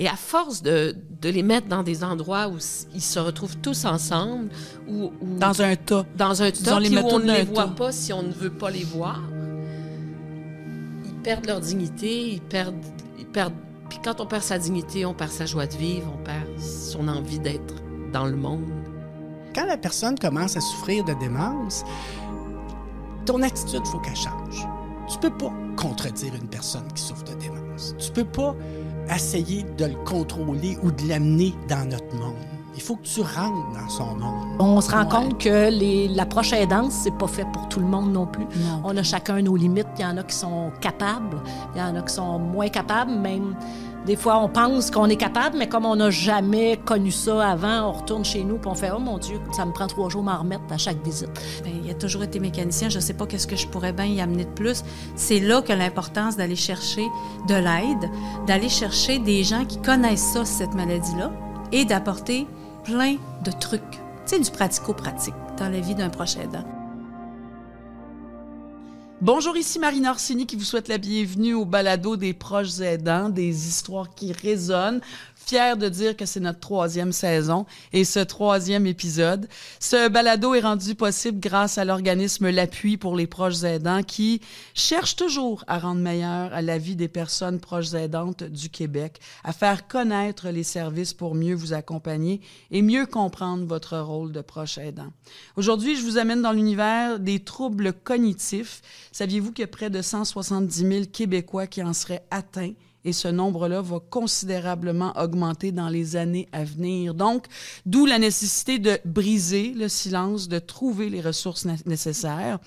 Et à force de, de, les mettre dans des endroits où ils se retrouvent tous ensemble, ou dans un tas, dans un tas, où on ne les voit pas si on ne veut pas les voir, ils perdent leur dignité, ils perdent, ils perdent. Puis quand on perd sa dignité, on perd sa joie de vivre, on perd son envie d'être dans le monde. Quand la personne commence à souffrir de démence, ton attitude, faut qu'elle change. Tu peux pas contredire une personne qui souffre de démence. Tu peux pas essayer de le contrôler ou de l'amener dans notre monde. Il faut que tu rentres dans son monde. On se rend compte que les, l'approche aidance, c'est pas fait pour tout le monde non plus. On a chacun nos limites. Il y en a qui sont capables, il y en a qui sont moins capables, même des fois, on pense qu'on est capable, mais comme on n'a jamais connu ça avant, on retourne chez nous et on fait Oh mon Dieu, ça me prend trois jours m'en remettre à chaque visite. Bien, il a toujours été mécanicien. Je ne sais pas qu'est-ce que je pourrais bien y amener de plus. C'est là que l'importance d'aller chercher de l'aide, d'aller chercher des gens qui connaissent ça, cette maladie-là, et d'apporter plein de trucs. C'est du pratico-pratique dans la vie d'un proche aidant. Bonjour, ici Marine Orsini qui vous souhaite la bienvenue au balado des proches aidants, des histoires qui résonnent fier de dire que c'est notre troisième saison et ce troisième épisode. Ce balado est rendu possible grâce à l'organisme L'Appui pour les proches aidants qui cherche toujours à rendre meilleure la vie des personnes proches aidantes du Québec, à faire connaître les services pour mieux vous accompagner et mieux comprendre votre rôle de proche aidant. Aujourd'hui, je vous amène dans l'univers des troubles cognitifs. Saviez-vous a près de 170 000 Québécois qui en seraient atteints et ce nombre-là va considérablement augmenter dans les années à venir. Donc, d'où la nécessité de briser le silence, de trouver les ressources nécessaires.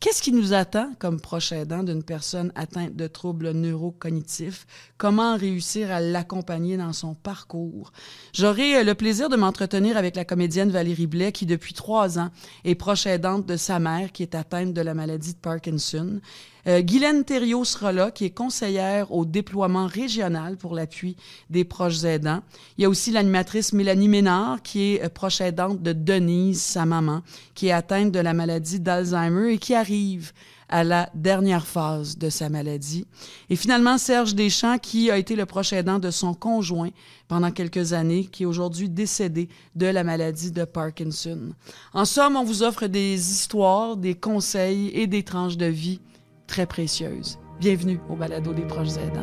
Qu'est-ce qui nous attend comme proche aidant d'une personne atteinte de troubles neurocognitifs? Comment réussir à l'accompagner dans son parcours? J'aurai euh, le plaisir de m'entretenir avec la comédienne Valérie Blais, qui depuis trois ans est proche aidante de sa mère qui est atteinte de la maladie de Parkinson. Euh, Guylaine Thériault sera là, qui est conseillère au déploiement régional pour l'appui des proches aidants. Il y a aussi l'animatrice Mélanie Ménard, qui est euh, proche aidante de Denise, sa maman, qui est atteinte de la maladie d'Alzheimer et qui arrive à la dernière phase de sa maladie. Et finalement, Serge Deschamps, qui a été le proche aidant de son conjoint pendant quelques années, qui est aujourd'hui décédé de la maladie de Parkinson. En somme, on vous offre des histoires, des conseils et des tranches de vie très précieuse. Bienvenue au balado des proches aidants.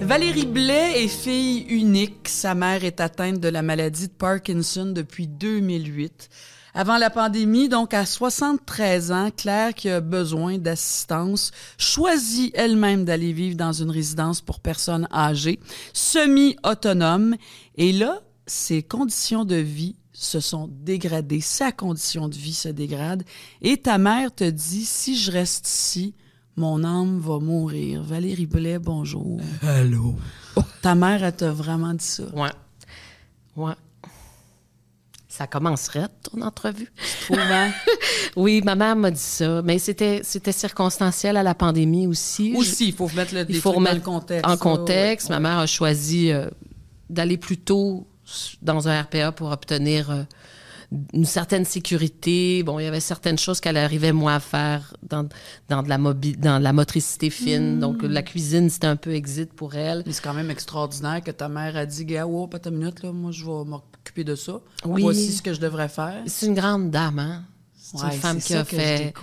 Valérie Blais est fille unique. Sa mère est atteinte de la maladie de Parkinson depuis 2008. Avant la pandémie, donc à 73 ans, Claire, qui a besoin d'assistance, choisit elle-même d'aller vivre dans une résidence pour personnes âgées, semi-autonome. Et là, ses conditions de vie se sont dégradées, sa condition de vie se dégrade. Et ta mère te dit, si je reste ici, mon âme va mourir. Valérie Blais, bonjour. Allô? ta mère, elle t'a vraiment dit ça. Ouais. Ouais ça commencerait ton entrevue. Hein? oui, ma mère m'a dit ça, mais c'était c'était circonstanciel à la pandémie aussi. Aussi, il faut mettre le, il faut remettre contexte. En contexte, ma mère a choisi euh, d'aller plus tôt dans un RPA pour obtenir euh, une certaine sécurité. Bon, il y avait certaines choses qu'elle arrivait moins à faire dans, dans, de la dans la motricité fine. Hmm. Donc, la cuisine, c'était un peu exit pour elle. Mais c'est quand même extraordinaire que ta mère a dit, gars, oh, pas ta minute, là, moi, je vais m'occuper de ça. Oui. Voici ce que je devrais faire. C'est une grande dame, hein? C'est une femme qui a fait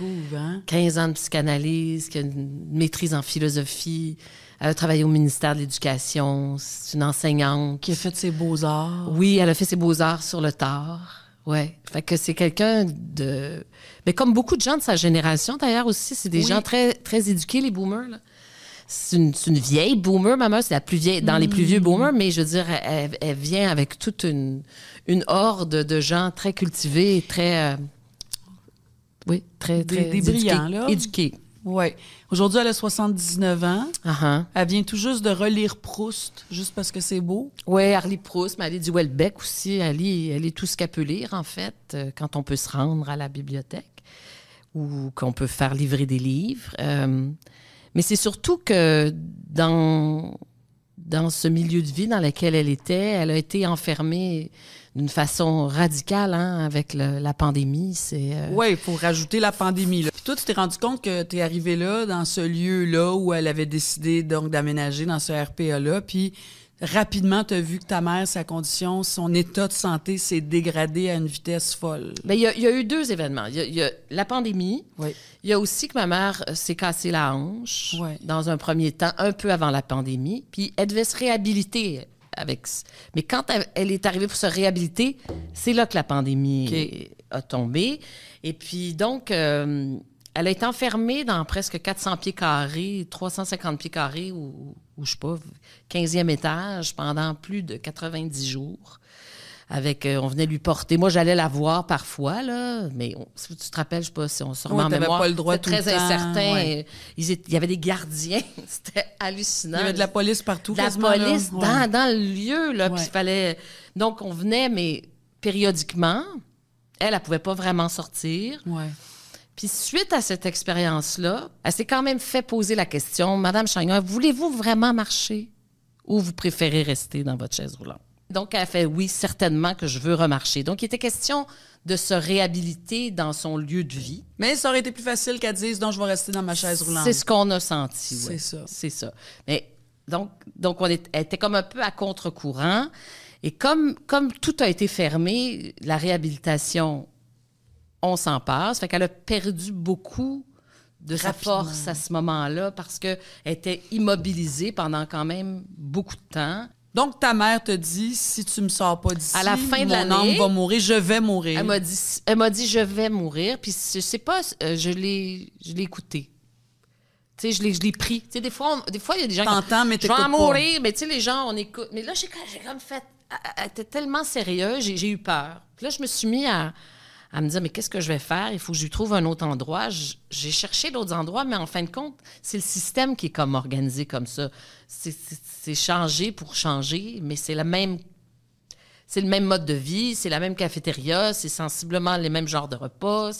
15 hein. ans de psychanalyse, qui a une maîtrise en philosophie. Elle a travaillé au ministère de l'Éducation. C'est une enseignante. Qui a fait ses beaux-arts. Oui, elle a fait ses beaux-arts sur le tard. Ouais, fait que c'est quelqu'un de mais comme beaucoup de gens de sa génération d'ailleurs aussi, c'est des gens très très éduqués les boomers là. C'est une, une, vieille boomer, ma mère, c'est la plus vieille dans les plus vieux mm. boomers, mais je veux dire, elle, vient avec toute une, une horde de gens très cultivés, très, euh, oui, très, très des, brillants, là. éduqués. Oui. Aujourd'hui, elle a 79 ans. Uh-huh. Elle vient tout juste de relire Proust, juste parce que c'est beau. Oui, elle lit Proust, mais elle lit du Welbeck aussi. Elle lit, elle lit tout ce qu'elle peut lire, en fait, euh, quand on peut se rendre à la bibliothèque ou qu'on peut faire livrer des livres. Euh, mais c'est surtout que dans, dans ce milieu de vie dans lequel elle était, elle a été enfermée d'une façon radicale hein, avec le- la pandémie. C'est euh, Oui, pour rajouter la pandémie. Là. Puis toi, tu t'es rendu compte que tu es arrivé là, dans ce lieu-là où elle avait décidé donc d'aménager dans ce RPA-là, puis rapidement, tu as vu que ta mère, sa condition, son état de santé s'est dégradé à une vitesse folle? Ben, il y, a- il y a eu deux événements. Il y a, il y a la pandémie. Oui. Il y a aussi que ma mère euh, s'est cassée la hanche dans un premier temps, un peu avant la pandémie. Puis elle devait se réhabiliter avec. Mais quand elle, elle est arrivée pour se réhabiliter, c'est là que la pandémie a tombé. Et puis donc, euh, elle a été enfermée dans presque 400 pieds carrés, 350 pieds carrés ou, ou je sais pas, 15e étage pendant plus de 90 jours avec euh, on venait lui porter moi j'allais la voir parfois là mais on- si tu te rappelles je sais pas si on se remet Ouais, en mémoire pas le droit tout le très temps, incertain ouais. Ils étaient- il y avait des gardiens c'était Il hallucinant y avait de la police partout. de la là. police Ouais. dans, dans le lieu là puis il fallait donc on venait mais périodiquement elle elle pouvait pas vraiment sortir Ouais. Puis suite à cette expérience-là, elle s'est quand même fait poser la question, Madame Chagnon, voulez-vous vraiment marcher ou vous préférez rester dans votre chaise roulante? Donc, elle a fait oui, certainement que je veux remarcher. Donc, il était question de se réhabiliter dans son lieu de vie. Mais ça aurait été plus facile qu'elle dise non, je vais rester dans ma chaise roulante. C'est ce qu'on a senti. C'est ouais. ça. C'est ça. Mais donc, donc on est- elle était comme un peu à contre-courant. Et comme, comme tout a été fermé, la réhabilitation, on s'en passe. Fait qu'elle a perdu beaucoup de sa force à ce moment-là parce qu'elle était immobilisée pendant quand même beaucoup de temps. Donc, ta mère te dit si tu me sors pas d'ici, À la fin de mon l'année- âme va mourir, je vais mourir. Elle m'a dit, elle m'a dit, je vais mourir. Puis je sais pas, euh, je l'ai, je l'ai écouté. Tu sais, je l'ai, je l'ai pris. Tu sais, des fois, on- des fois, il y a des gens qui T'entends, mais t'écoutes pas. mourir. Mais tu sais, les gens, on écoute. Mais là, j'ai, comme fait, elle- était tellement sérieuse, j'ai, j'ai eu peur. Puis là, je me suis mis à, à me dire, mais qu'est-ce que je vais faire? Il faut que je lui trouve un autre endroit. J'ai cherché d'autres endroits, mais en fin de compte, c'est le système qui est comme organisé comme ça. C'est, changé pour changer, mais c'est la même c'est le même mode de vie, c'est la même cafétéria, c'est sensiblement les mêmes genres de repas,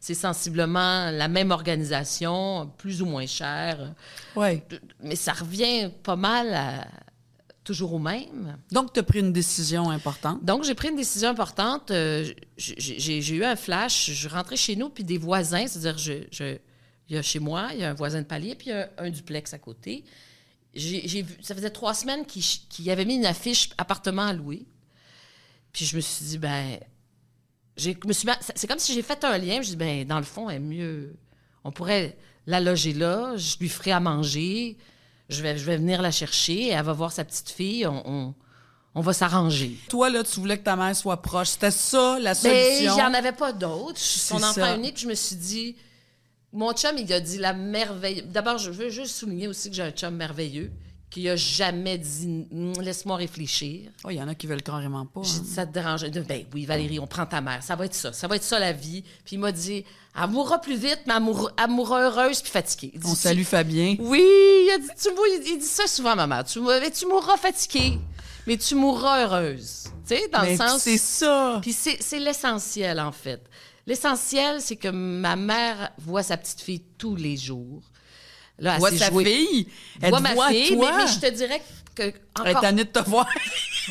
c'est, sensiblement la même organisation, plus ou moins cher. Ouais. Mais ça revient pas mal à toujours au même. Donc, tu as pris une décision importante. Donc, j'ai pris une décision importante. euh, j'ai, eu un flash. Je rentrais chez nous, puis des voisins, c'est-à-dire, je, je- il y a chez moi, il y a un voisin de palier, puis il y a un, duplex à côté. J'ai, vu, ça faisait trois semaines qu'il, avait mis une affiche appartement à louer. Puis je me suis dit, ben, j'ai, me suis, c'est comme si j'ai fait un lien. Je dis, ben, dans le fond, elle est mieux. On pourrait la loger là, je lui ferai à manger, je vais, je vais venir la chercher, elle va voir sa petite fille, on, on, on va s'arranger. Toi, là, tu voulais que ta mère soit proche. C'était ça, la Mais solution? j'en avais pas d'autres. Je suis son enfant ça. unique, je me suis dit. Mon chum, il a dit la merveille. D'abord, je veux juste souligner aussi que j'ai un chum merveilleux qui a jamais dit Mm, laisse-moi réfléchir. Oh, il y en a qui veulent carrément pas. J'ai hein. dit ça te dérange? Ben oui, Valérie, on prend ta mère. Ça va être ça. Ça va être ça la vie. Puis il m'a dit elle mourra plus vite, mais elle mourra, heureuse puis fatiguée. Dit, On salue Fabien. oui, il, a dit, tu mou- il dit ça souvent, maman. Tu, tu mourras fatiguée, mais tu mourras heureuse. Tu sais, dans Mais le sens. c'est ça. Puis c'est c'est l'essentiel, en fait. L'essentiel, c'est que ma mère voit sa petite fille tous les jours. Là, elle Voit sa jouée- fille. Elle voit te ma fille, toi. mais, mais je te dirais que Elle est encore... tannée de te voir.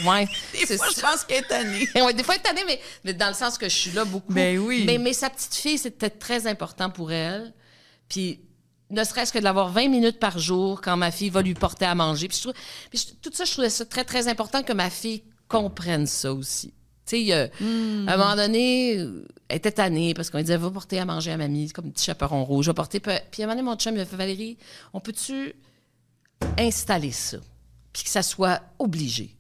Ouais, Des fois, je pense qu'elle est tannée. Ouais, des fois, elle est tannée, mais, mais dans le sens que je suis là beaucoup. Ben oui. Mais, mais sa petite fille, c'était très important pour elle. Puis, ne serait-ce que de l'avoir 20 minutes par jour quand ma fille va lui porter à manger. Puis, je trouve, puis je- tout ça, je trouvais ça très, très important que ma fille comprenne ça aussi. Tu sais, Hmm. à un moment donné, euh, elle était tannée parce qu'on disait, va porter à manger à mamie, comme un petit chaperon rouge, va porter. Puis, à un moment donné, mon chum, il a fait, Valérie, on peut-tu installer ça? Puis que ça soit obligé?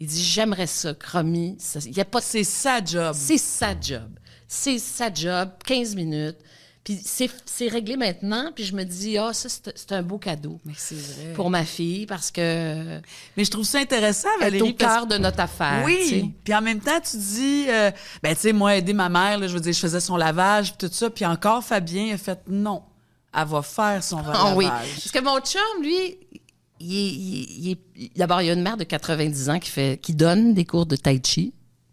Il dit, j'aimerais ça, Cromy. ça- Il y a pas C'est sa job. c'est sa job. C'est sa job, 15 minutes. Puis c'est c'est réglé maintenant. Puis je me dis, ah, ça, c'est un beau cadeau Mais c'est vrai. pour ma fille parce que Mais je trouve ça intéressant, elle est Valérie. au parce- cœur de notre affaire. tu sais. Oui. Puis en même temps, tu dis, euh, ben, tu sais, moi, aider ma mère, là, je veux dire, je faisais son lavage, puis tout ça. Puis encore, Fabien a fait non. Elle va faire son Ah lavage. oui. Parce que mon chum, lui, d'abord, il y a une mère de 90 ans qui, fait, qui donne des cours de tai chi,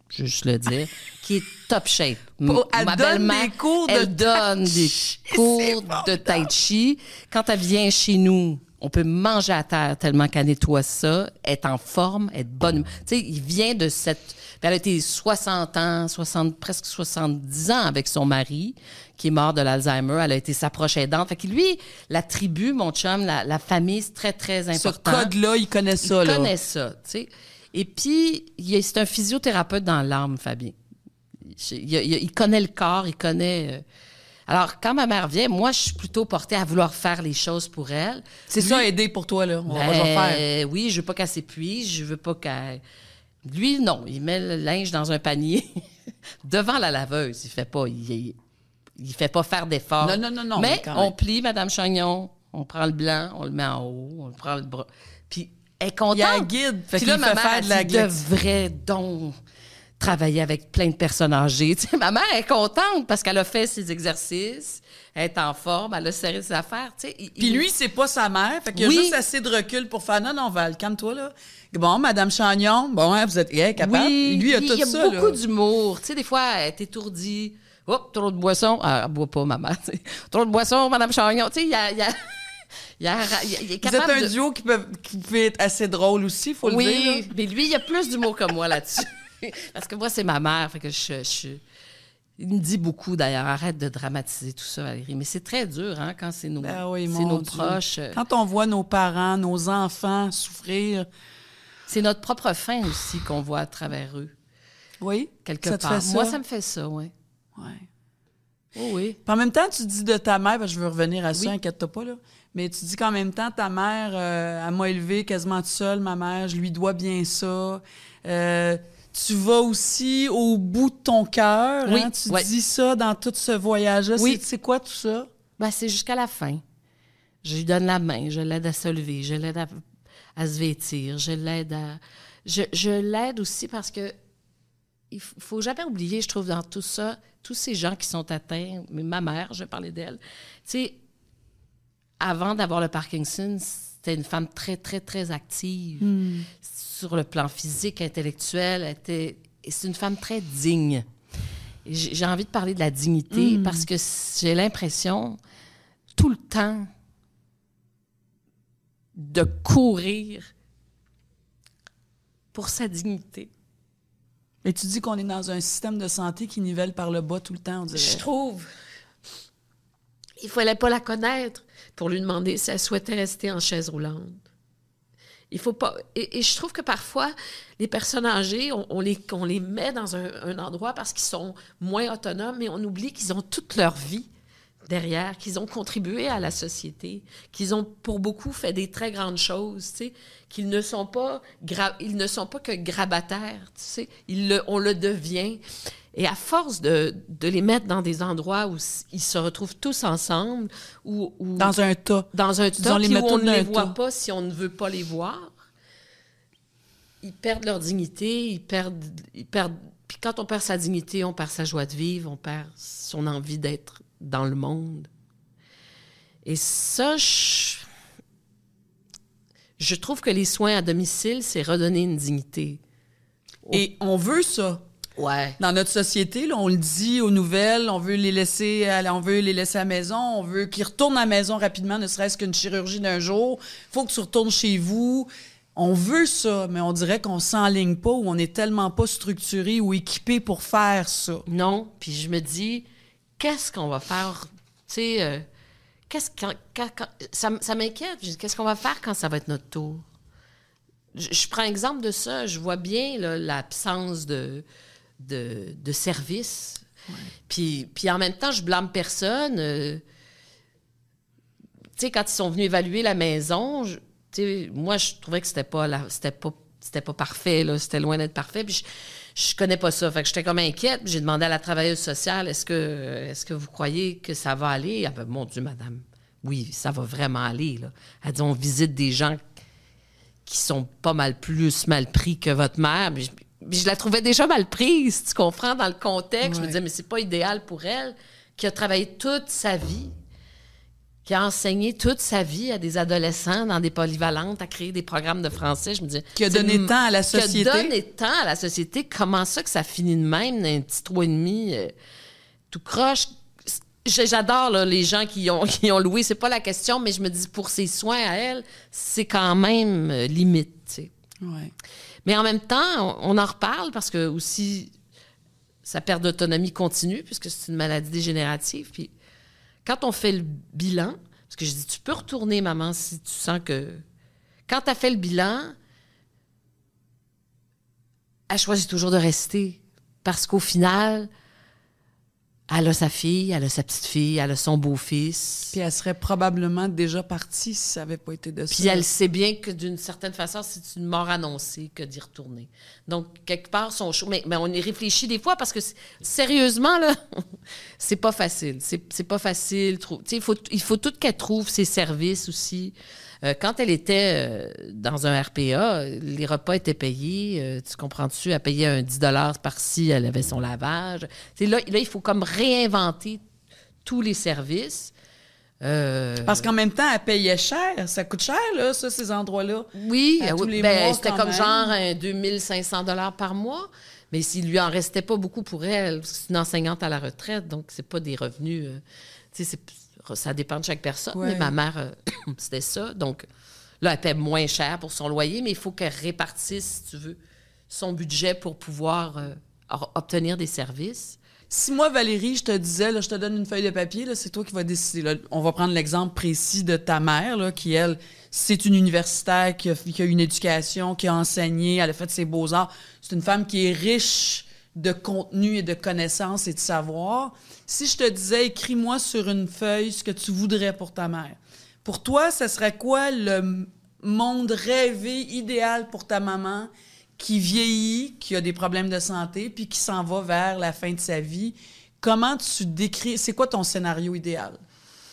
je veux juste le dire, qui est top shape. Pour- elle Ma donne des cours de elle donne tai des chi. cours C'est de tai chi. Quand elle vient chez nous, on peut manger à terre tellement qu'elle nettoie ça, être en forme, être bonne. Tu sais, il vient de cette... Elle a été 60 ans, 60, presque 70 ans avec son mari, qui est mort de l'Alzheimer. Elle a été sa proche aidante. Fait que lui, la tribu, mon chum, la, la famille, c'est très, très important. Ce code-là, il connaît ça, il là. connaît ça, tu sais. Et puis, c'est un physiothérapeute dans l'âme, Fabien. Il, connaît le corps, il connaît... euh, Alors, quand ma mère vient, moi, je suis plutôt portée à vouloir faire les choses pour elle. C'est ça, aider pour toi, là. On va Ben, vais faire. Oui, je veux pas qu'elle s'épuise, je veux pas qu'elle. Lui, non, il met le linge dans un panier devant la laveuse. Il fait pas, il, il fait pas faire d'efforts. Non, non, non, non, Mais, mais quand même. on plie, Madame Chagnon, on prend le blanc, on le met en haut, on le prend le bras. Puis elle est contente. Il y a un guide, fait Puis là, ma mère de la glex- devrait donc travailler avec plein de personnes âgées. Tu sais, ma mère est contente parce qu'elle a fait ses exercices, elle est en forme, elle a serré ses affaires. tu sais. Il- Puis lui, c'est pas sa mère. Fait qu'il Oui. a juste assez de recul pour faire non, non, Val, calme-toi, là. Bon, Madame Chagnon, bon, hein, vous êtes hey, capable. Oui, lui, il a tout il y a ça. beaucoup d'humour. Tu sais, des fois, elle est étourdie. Hop, trop de boisson. Ah, elle boit pas, maman. tu sais. Trop de boisson, Madame Chagnon. Tu sais, il y a... il y a- il a- Vous êtes un de- duo qui peut, qui peut être assez drôle aussi, faut le dire. Oui, mais lui, il y a plus d'humour que moi là-dessus. Parce que moi, c'est ma mère. Fait que je, je- Il me dit beaucoup, d'ailleurs, arrête de dramatiser tout ça, Valérie. Mais c'est très dur, hein, quand c'est nos, Ben oui, nos Dieu. proches. Quand on voit nos parents, nos enfants souffrir, C'est notre propre fin aussi qu'on voit à travers eux, oui, quelque ça te part. fait ça? Moi, ça me fait ça, oui. Ouais. Oh, oui. Puis en même temps, tu dis de ta mère, parce que je veux revenir à ça, Oui. inquiète-toi pas, là. Mais tu dis qu'en même temps, ta mère, euh, elle m'a élevé quasiment toute seule, ma mère, je lui dois bien ça. Euh, tu vas aussi au bout de ton cœur, Oui, hein? Tu ouais. dis ça dans tout ce voyage-là. Oui. C'est- quoi tout ça? Ben, c'est jusqu'à la fin. Je lui donne la main, je l'aide à se lever, je l'aide à, à se vêtir, je l'aide à. Je, je l'aide aussi parce que il faut jamais oublier, je trouve, dans tout ça, tous ces gens qui sont atteints, mais ma mère, je vais parler d'elle. Tu sais, avant d'avoir le Parkinson, c'était une femme très, très, très active sur le plan physique, intellectuel. Elle était, et c'est une femme très digne. J'ai envie de parler de la dignité parce que j'ai l'impression tout le temps de courir pour sa dignité. Mais tu dis qu'on est dans un système de santé qui nivelle par le bas tout le temps, on dirait. Je trouve. Il fallait pas la connaître pour lui demander si elle souhaitait rester en chaise roulante. Il faut pas. Et, je trouve que parfois, les personnes âgées, on, les, on les met dans un, endroit parce qu'ils sont moins autonomes, mais on oublie qu'ils ont toute leur vie derrière, qu'ils ont contribué à la société, qu'ils ont pour beaucoup fait des très grandes choses, qu'ils ne sont pas ne sont pas que grabataires, on le devient. Et à force de, de les mettre dans des endroits où ils se retrouvent tous ensemble, ou Dans un tas. dans un tas les où on ne les voit tas. pas si on ne veut pas les voir, ils perdent leur dignité, ils perdent, ils perdent. Puis quand on perd sa dignité, on perd sa joie de vivre, on perd son envie d'être dans le monde. Et ça, je, je trouve que les soins à domicile, c'est redonner une dignité. Et on veut ça. Ouais. Dans notre société, là, on le dit aux nouvelles, on veut les laisser, à, on veut les laisser à la maison, on veut qu'ils retournent à la maison rapidement, ne serait-ce qu'une chirurgie d'un jour. Faut que tu retournes chez vous. On veut ça, mais on dirait qu'on s'enligne pas ou on est tellement pas structuré ou équipé pour faire ça. Non, puis je me dis, qu'est-ce qu'on va faire? Tu sais, euh, qu'est-ce quand, quand- quand- ça, m'inquiète. Je dis, Qu'est-ce qu'on va faire quand ça va être notre tour? Je, je prends exemple de ça. Je vois bien l'absence de, de, de service. Puis, puis en même temps, je blâme personne. euh, tu sais, quand ils sont venus évaluer la maison, je- moi, je trouvais que c'était pas, la- c'était pas, c'était pas parfait, là. C'était loin d'être parfait. Puis je, je connais pas ça. Fait que j'étais comme inquiète. J'ai demandé à la travailleuse sociale, est-ce que, est-ce que vous croyez que ça va aller? Elle fait, mon Dieu, madame, oui, ça va vraiment aller, là. Elle dit, on visite des gens qui sont pas mal plus mal pris que votre mère. Puis je, la trouvais déjà mal prise, tu comprends, dans le contexte. Je me disais, mais c'est pas idéal pour elle, qui a travaillé toute sa vie, qui a enseigné toute sa vie à des adolescents dans des polyvalentes, à créer des programmes de français. Je me disais, Qui a donné temps à la Qui a société. donné temps à la société. Comment ça que ça finit de même d'un petit trois et demi euh, tout croche? J'adore les gens qui ont, qui ont loué, c'est pas la question, mais je me dis pour ses soins à elle, c'est quand même euh, limite. tu sais. Ouais. Mais en même temps, on, en reparle parce que aussi sa perte d'autonomie continue puisque c'est une maladie dégénérative. Puis quand on fait le bilan, parce que je dis tu peux retourner maman si tu sens que quand tu as fait le bilan, elle choisit toujours de rester parce qu'au final, elle a sa fille, elle a sa petite fille, elle a son beau-fils. Puis elle serait probablement déjà partie si ça n'avait pas été de ça. Puis elle sait bien que d'une certaine façon, c'est une mort annoncée que d'y retourner. Donc, quelque part, son choix. Mais, mais on y réfléchit des fois parce que, sérieusement, là, c'est pas facile. C'est pas facile. Faut, il faut tout qu'elle trouve ses services aussi. Euh, quand elle était euh, dans un RPA, les repas étaient payés. euh, tu comprends-tu? Elle payait un 10 par-ci, elle avait son lavage. Là, là, il faut comme réinventer tous les services. Euh, Parce qu'en même temps, elle payait cher. Ça coûte cher, là, ça, ces endroits-là. oui, tous oui, les ben, c'était comme même. genre un 2500 dollars par mois. Mais s'il lui en restait pas beaucoup pour elle, c'est une enseignante à la retraite, donc c'est pas des revenus. euh, ça dépend de chaque personne. Ouais. Mais ma mère, euh, c'était ça. Donc là, elle paie moins cher pour son loyer, mais il faut qu'elle répartisse, si tu veux, son budget pour pouvoir euh, obtenir des services. Si moi, Valérie, je te disais, là, je te donne une feuille de papier, c'est toi qui vas décider. là. On va prendre l'exemple précis de ta mère, là, qui, elle, c'est une universitaire qui a, qui a une éducation, qui a enseigné, elle a fait ses beaux-arts. C'est une femme qui est riche de contenu et de connaissances et de savoir. Si je te disais, écris-moi sur une feuille ce que tu voudrais pour ta mère. Pour toi, ce serait quoi le monde rêvé, idéal pour ta maman qui vieillit, qui a des problèmes de santé, puis qui s'en va vers la fin de sa vie? Comment tu décris, c'est quoi ton scénario idéal?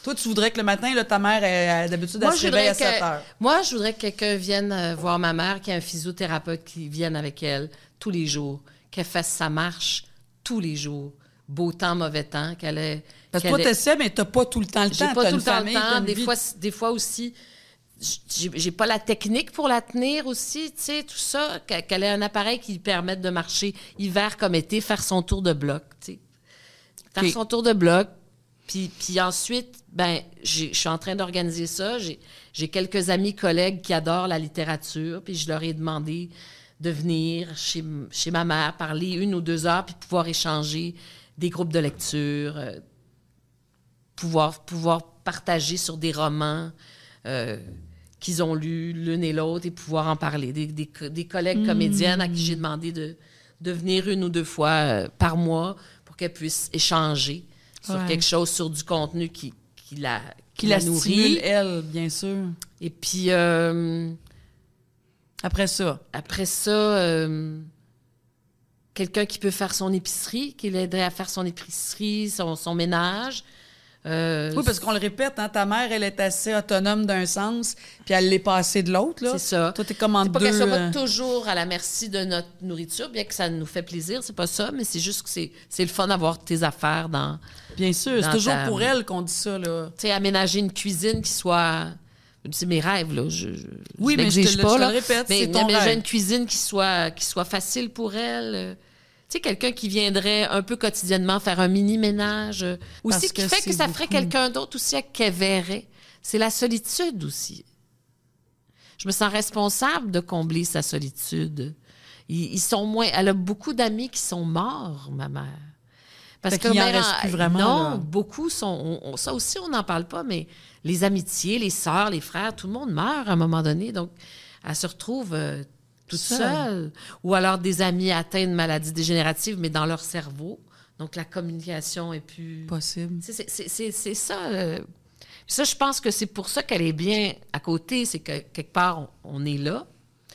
Toi, tu voudrais que le matin, là, ta mère, d'habitude, elle se réveille à 7 que- heures. Moi, je voudrais que quelqu'un vienne euh, voir ma mère, qui a un physiothérapeute qui vienne avec elle tous les jours, qu'elle fasse sa marche tous les jours, beau temps, mauvais temps, qu'elle ait. Parce que toi, t'essaies, mais t'as pas tout le temps le J'ai temps. pas tout le temps le temps. Des vie. fois, des fois aussi, j'ai pas la technique pour la tenir aussi, tu sais, tout ça, qu'elle ait un appareil qui lui permette de marcher hiver comme été, faire son tour de bloc, tu sais. Faire son tour de bloc. Puis, puis ensuite, ben, je suis en train d'organiser ça. J'ai quelques amis collègues qui adorent la littérature, puis je leur ai demandé de venir chez, chez ma mère, parler une ou deux heures, puis pouvoir échanger des groupes de lecture, euh, pouvoir, pouvoir partager sur des romans euh, qu'ils ont lus l'une et l'autre et pouvoir en parler. Des, des co- des collègues comédiennes à qui j'ai demandé de, de venir une ou deux fois euh, par mois pour qu'elles puissent échanger sur Ouais. quelque chose, sur du contenu qui, qui la, Qui la nourrit. stimule, elle, bien sûr. Et puis, Après ça? après ça, quelqu'un qui peut faire son épicerie, qui l'aiderait à faire son épicerie, son, son ménage. Euh, Oui, parce qu'on le répète, hein, ta mère, elle est assez autonome d'un sens, puis elle l'est passée de l'autre. C'est ça. Toi, t'es comme en pas deux... qu'elle soit euh, pas toujours à la merci de notre nourriture, bien que ça nous fait plaisir, c'est pas ça, mais c'est juste que c'est, le fun d'avoir tes affaires dans. Bien sûr, c'est toujours ta- pour elle qu'on dit ça. Là. Tu sais, aménager une cuisine qui soit. C'est mes rêves, là. Je, je, Oui, je mais je te le- pas, je te là. le répète, c'est ton aménager rêve. une cuisine qui soit, qui soit facile pour elle. Euh, Tu sais, quelqu'un qui viendrait un peu quotidiennement faire un mini-ménage. euh, Parce Aussi, qui que fait que ça ferait quelqu'un d'autre aussi à qu'elle verrait. C'est la solitude aussi. Je me sens responsable de combler sa solitude. Ils, ils sont moins. Elle a beaucoup d'amis qui sont morts, ma mère. Parce Fait qu'il en mère, reste plus vraiment, Non, là. beaucoup sont. on- on- ça aussi, on n'en parle pas, mais les amitiés, les sœurs, les frères, tout le monde meurt à un moment donné. Donc, elle se retrouve euh, toute Seule. seule. Ou alors des amis atteints de maladies dégénératives, mais dans leur cerveau. Donc, la communication est plus. Possible. C'est- ça. euh. Ça, je pense que c'est pour ça qu'elle est bien à côté. C'est que quelque part, on, on est là.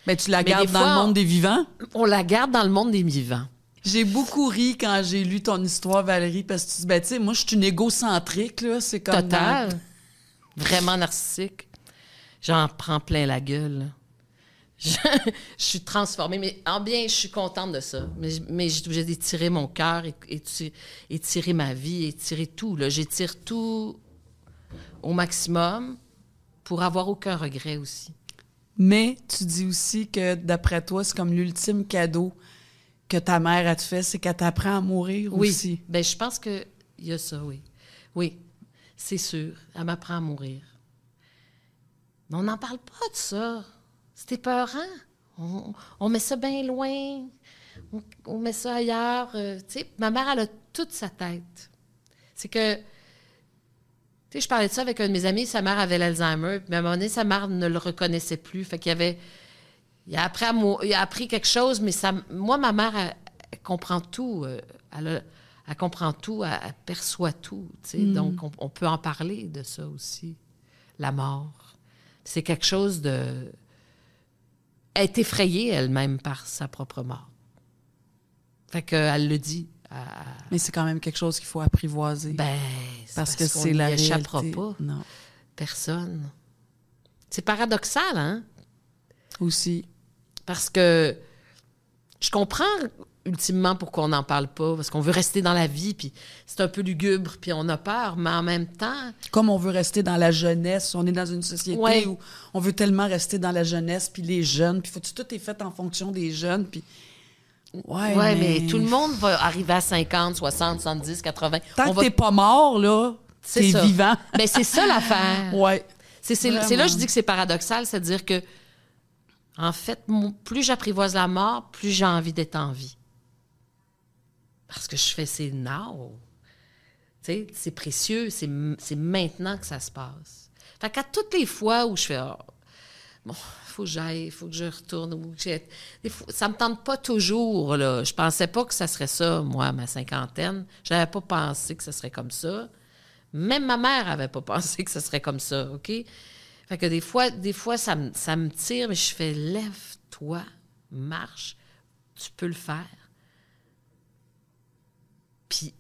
Ben, tu la Mais gardes des dans fois, le monde on- des vivants? On la garde dans le monde des vivants. J'ai beaucoup ri quand j'ai lu ton histoire, Valérie, parce que tu dis, ben, tu sais, moi, je suis une égocentrique, là. C'est comme. Total. Vraiment narcissique. J'en prends plein la gueule. Je, je suis transformée. Mais en bien, je suis contente de ça. Mais, mais j'ai j'ai étiré mon cœur, ti- étiré ma vie, étiré tout. J'étire tout au maximum pour avoir aucun regret aussi. Mais tu dis aussi que, d'après toi, c'est comme l'ultime cadeau que ta mère a te fait, c'est qu'elle t'apprend à mourir Oui. aussi. Ben, je pense qu'il y a ça, oui. Oui, c'est sûr. Elle m'apprend à mourir. Mais on n'en parle pas de ça. C'était peurant. On, on met ça bien loin. On, on met ça ailleurs. Euh, tu sais, ma mère, elle a toute sa tête. C'est que, tu sais, je parlais de ça avec un de mes amis. Sa mère avait l'Alzheimer. Puis à un moment donné, sa mère ne le reconnaissait plus. Fait qu'il y avait. Il a appris, à mou- il a appris quelque chose, mais ça, moi, ma mère, elle, elle comprend tout. euh, Elle, a- elle comprend tout, elle, elle perçoit tout. sais. Donc, on, on peut en parler de ça aussi. La mort. C'est quelque chose de. Elle est effrayée elle-même par sa propre mort. Fait qu'elle le dit. Mais c'est quand même quelque chose qu'il faut apprivoiser. ben, c'est parce, que c'est la échappera réalité. pas. Non. Personne. C'est paradoxal, hein? Aussi. Parce que je comprends ultimement pourquoi on n'en parle pas, parce qu'on veut rester dans la vie, puis c'est un peu lugubre, puis on a peur, mais en même temps, Comme on veut rester dans la jeunesse, on est dans une société Ouais. où on veut tellement rester dans la jeunesse, puis les jeunes, puis faut, tout est fait en fonction des jeunes, puis... Ouais, ouais, mais... tout le monde va arriver à 50, 60, 70, 80. Tant on que va... t'es pas mort, là, C'est t'es ça. vivant. Ben, c'est ça l'affaire. Ouais. C'est là que je dis que c'est paradoxal, c'est-à-dire que, en fait, plus j'apprivoise la mort, plus j'ai envie d'être en vie. Parce que je fais c'est now. C'est précieux, c'est maintenant que ça se passe. Fait qu'à toutes les fois où je fais, Ah, bon, faut que j'aille, faut que je retourne, fois, ça me tente pas toujours, là. Je pensais pas que ça serait ça, moi, ma cinquantaine. J'avais pas pensé que ça serait comme ça. Même ma mère avait pas pensé que ce serait comme ça, OK? Fait que des fois, des fois ça, me, ça me tire, mais je fais lève-toi, marche, tu peux le faire. Puis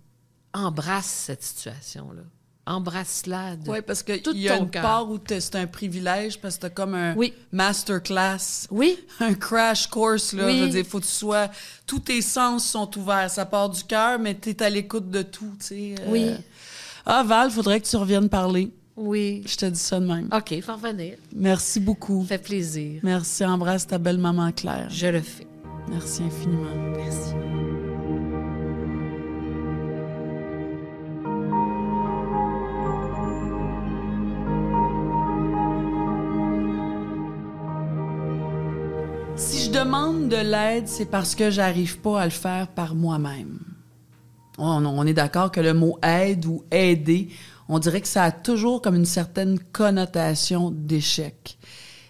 embrasse cette situation-là. Embrasse-la. de Oui, parce qu'il tout y a une cœur. part où c'est un privilège, parce que t'as comme un Oui. masterclass, Oui, un crash course, là. Oui. Je veux dire, faut que tu sois... Tous tes sens sont ouverts. Ça part du cœur, mais t'es à l'écoute de tout, tu sais. euh. Oui. Ah, Val, faudrait que tu reviennes parler. oui. Je te dis ça de même. OK, faut revenir. Merci beaucoup. Ça fait plaisir. Merci, embrasse ta belle maman Claire. Je le fais. Merci infiniment. Merci. Si je demande de l'aide, c'est parce que j'arrive pas à le faire par moi-même. On, on est d'accord que le mot aide ou aider, on dirait que ça a toujours comme une certaine connotation d'échec.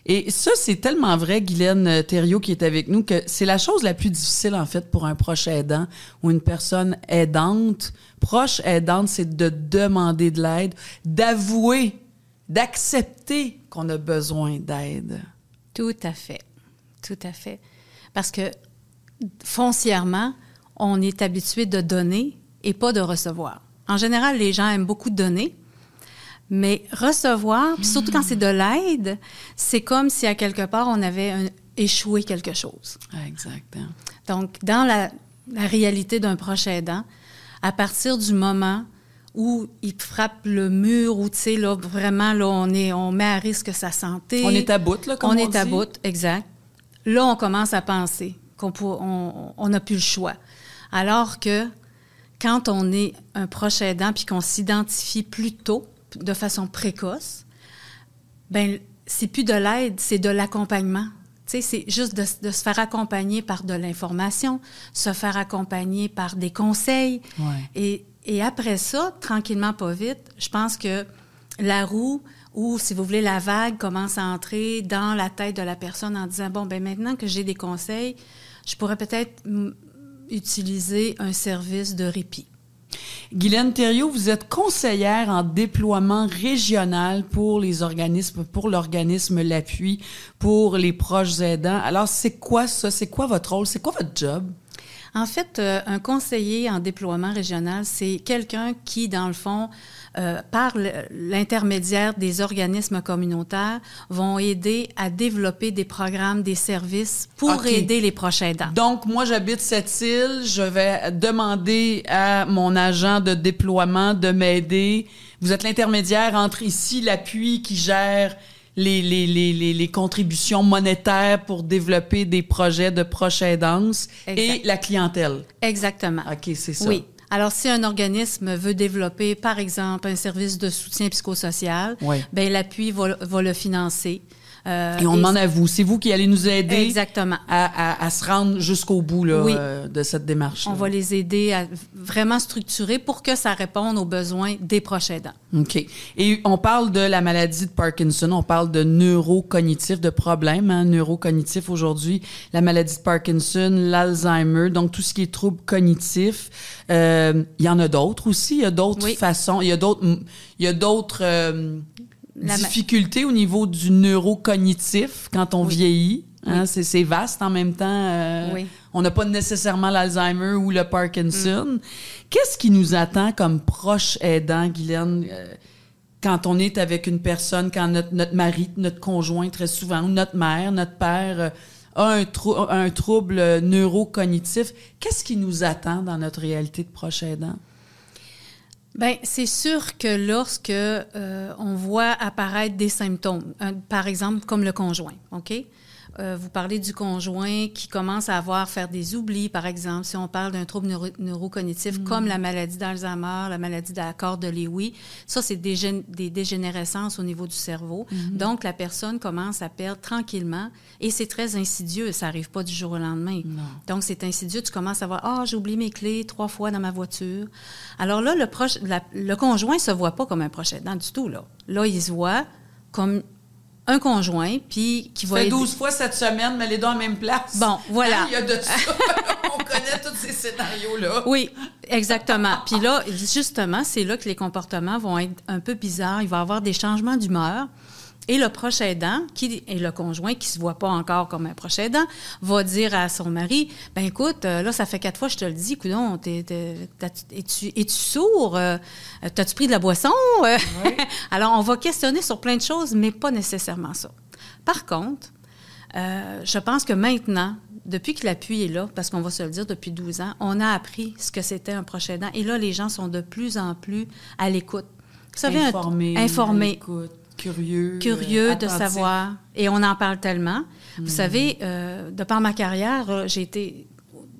Et ça, c'est tellement vrai, Guylaine euh, Thériault qui est avec nous, que c'est la chose la plus difficile, en fait, pour un proche aidant ou une personne aidante. Proche aidante, c'est de demander de l'aide, d'avouer, d'accepter qu'on a besoin d'aide. Tout à fait. Tout à fait. Parce que foncièrement, on est habitué de donner et pas de recevoir. En général, les gens aiment beaucoup donner, mais recevoir, puis surtout quand c'est de l'aide, c'est comme si à quelque part on avait un- échoué quelque chose. Exact. Donc, dans la, la réalité d'un proche aidant, à partir du moment où il frappe le mur, où, tu sais, là, vraiment, là, on, est, on met à risque sa santé. On est à bout, là, comme on, on est à bout, exact. Là, on commence à penser qu'on on on n'a plus le choix. Alors que quand on est un proche aidant puis qu'on s'identifie plus tôt, de façon précoce, ben c'est plus de l'aide, c'est de l'accompagnement. Tu sais, c'est juste de, de se faire accompagner par de l'information, se faire accompagner par des conseils. Ouais. Et, et après ça, tranquillement, pas vite, je pense que la roue ou, si vous voulez, la vague commence à entrer dans la tête de la personne en disant, bon, ben maintenant que j'ai des conseils, je pourrais peut-être utiliser un service de répit. Guylaine Thériault, vous êtes conseillère en déploiement régional pour les organismes, pour l'organisme L'Appui, pour les proches aidants. Alors, c'est quoi ça? C'est quoi votre rôle? C'est quoi votre job? En fait, euh, un conseiller en déploiement régional, c'est quelqu'un qui, dans le fond, euh, par l'intermédiaire des organismes communautaires, vont aider à développer des programmes, des services pour aider les proches aidants. Donc, moi, j'habite cette île. Je vais demander à mon agent de déploiement de m'aider. Vous êtes l'intermédiaire entre ici, l'appui qui gère les, les, les, les, contributions monétaires pour développer des projets de proche aidance et la clientèle. Exactement. OK, c'est ça. Oui. Alors, si un organisme veut développer, par exemple, un service de soutien psychosocial, Oui. ben l'appui va, va le financer. Euh, Et on demande à vous. C'est vous qui allez nous aider Exactement. à, à- à se rendre jusqu'au bout là, Oui. euh, de cette démarche. On va les aider à vraiment structurer pour que ça réponde aux besoins des proches aidants. OK. Et on parle de la maladie de Parkinson, on parle de neurocognitif, de problèmes hein, neurocognitifs aujourd'hui, la maladie de Parkinson, l'Alzheimer, donc tout ce qui est troubles cognitifs. Euh, Il y en a d'autres aussi, il y a d'autres Oui. façons, il y a d'autres, il y a d'autres euh, La difficultés au niveau du neurocognitif quand on vieillit. Hein, c'est, c'est vaste en même temps. euh, Oui. On n'a pas nécessairement l'Alzheimer ou le Parkinson. Qu'est-ce qui nous attend comme proche aidant, Guylaine, euh, quand on est avec une personne, quand notre, notre mari, notre conjoint, très souvent, ou notre mère, notre père euh, a un, trou- un trouble neurocognitif? Qu'est-ce qui nous attend dans notre réalité de proche aidant? Ben, c'est sûr que lorsque euh, on voit apparaître des symptômes, par exemple comme le conjoint, ok, Euh, vous parlez du conjoint qui commence à avoir faire des oublis, par exemple, si on parle d'un trouble neuro- neurocognitif comme la maladie d'Alzheimer, la maladie d'accord de Lewy, ça c'est des, gén- des dégénérescences au niveau du cerveau. Donc la personne commence à perdre tranquillement et c'est très insidieux, ça arrive pas du jour au lendemain. Donc c'est insidieux, tu commences à voir ah j'ai oublié mes clés trois fois dans ma voiture. Alors là le proche, la- le conjoint se voit pas comme un proche aidant du tout là. Là il se voit comme un conjoint puis qui Ça va fait aider- 12 fois cette semaine, mais les deux en même place. Bon, voilà. Hein, Il y a de ça. on connaît tous ces scénarios-là. Oui, exactement. Puis là, justement, c'est là que les comportements vont être un peu bizarres. Il va y avoir des changements d'humeur. Et le proche aidant, qui est le conjoint qui se voit pas encore comme un proche aidant, va dire à son mari, ben écoute, euh, là, ça fait quatre fois que je te le dis, coudon, es-tu es-tu sourd? Euh, T'as-tu pris de la boisson? Euh, Alors, on va questionner sur plein de choses, mais pas nécessairement ça. Par contre, euh, je pense que maintenant, depuis que l'appui est là, parce qu'on va se le dire depuis 12 ans, on a appris ce que c'était un proche aidant. Et là, les gens sont de plus en plus à l'écoute. Vous savez, informés, écoute, curieux, curieux euh, de attentif. savoir. Et on en parle tellement. Vous savez, euh, de par ma carrière, euh, j'ai été...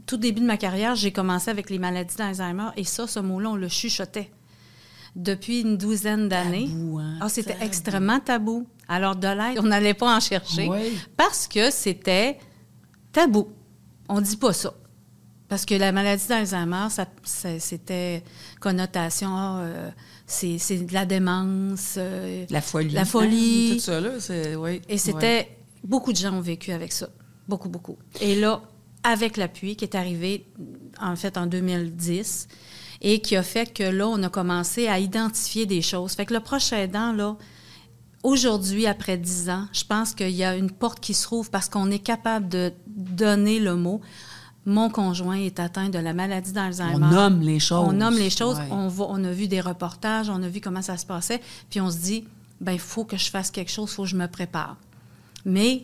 Tout début de ma carrière, j'ai commencé avec les maladies d'Alzheimer. Et ça, ce mot-là, on le chuchotait. Depuis une douzaine d'années. Hein? Ah, c'était extrêmement tabou. Alors, de l'aide, on n'allait pas en chercher Oui. parce que c'était tabou. On dit pas ça. Parce que la maladie d'Alzheimer, c'était connotation, euh, c'est c'est de la démence. euh, La folie. La folie. hein, tout ça, là, c'est... Oui. et c'était... Beaucoup de gens ont vécu avec ça. Beaucoup, beaucoup. Et là, avec l'appui qui est arrivé, en fait, en 2010, et qui a fait que là, on a commencé à identifier des choses. Fait que le prochain aidant, là, aujourd'hui, après 10 ans, je pense qu'il y a une porte qui se rouvre parce qu'on est capable de donner le mot. Mon conjoint est atteint de la maladie d'Alzheimer. On nomme les choses. On nomme les choses. Ouais. On, va- on a vu des reportages, on a vu comment ça se passait, puis on se dit, ben il faut que je fasse quelque chose, il faut que je me prépare. Mais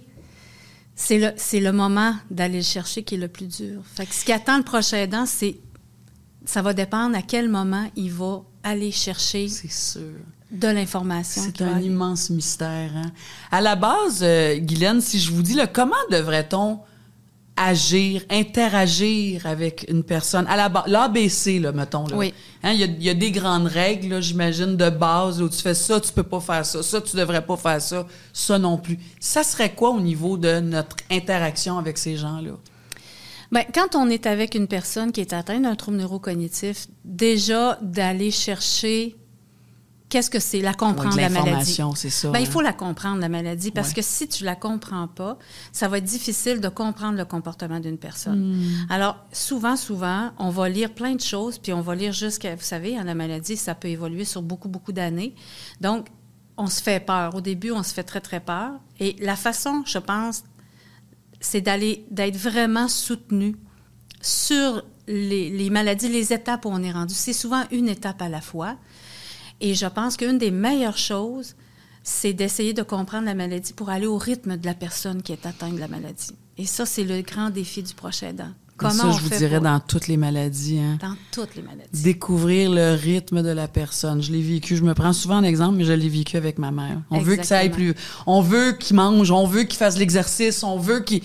c'est le, c'est le moment d'aller le chercher qui est le plus dur. Fait que ce qui attend le prochain aidant, c'est ça va dépendre à quel moment il va aller chercher C'est sûr. de l'information. C'est un aller- immense mystère. Hein? À la base, euh, Guylaine, si je vous dis, là, comment devrait-on agir, interagir avec une personne? À la l'ABC, là, mettons. Là. Oui. Hein, Il y, a, il y a des grandes règles, j'imagine, de base, où tu fais ça, tu peux pas faire ça, ça, tu devrais pas faire ça, ça non plus. Ça serait quoi au niveau de notre interaction avec ces gens-là? Ben, quand on est avec une personne qui est atteinte d'un trouble neurocognitif, déjà d'aller chercher qu'est-ce que c'est, la comprendre, la maladie. c'est ça, Ben, il hein. faut la comprendre, la maladie, parce Ouais. que si tu la comprends pas, ça va être difficile de comprendre le comportement d'une personne. Hmm. Alors, souvent, souvent, on va lire plein de choses, puis on va lire jusqu'à, vous savez, hein, la maladie, ça peut évoluer sur beaucoup, beaucoup d'années. Donc, on se fait peur. Au début, on se fait très, très peur. Et la façon, je pense, c'est d'aller, d'être vraiment soutenu sur les, les maladies, les étapes où on est rendu. C'est souvent une étape à la fois. Et je pense qu'une des meilleures choses, c'est d'essayer de comprendre la maladie pour aller au rythme de la personne qui est atteinte de la maladie. Et ça, c'est le grand défi du prochain aidant. Comment ça, on je vous dirais pour- dans toutes les maladies. Hein? dans toutes les maladies. découvrir le rythme de la personne. Je l'ai vécu. Je me prends souvent en exemple, mais je l'ai vécu avec ma mère. On veut que ça aille Exactement. plus. On veut qu'il mange, on veut qu'il fasse l'exercice, on veut qu'il.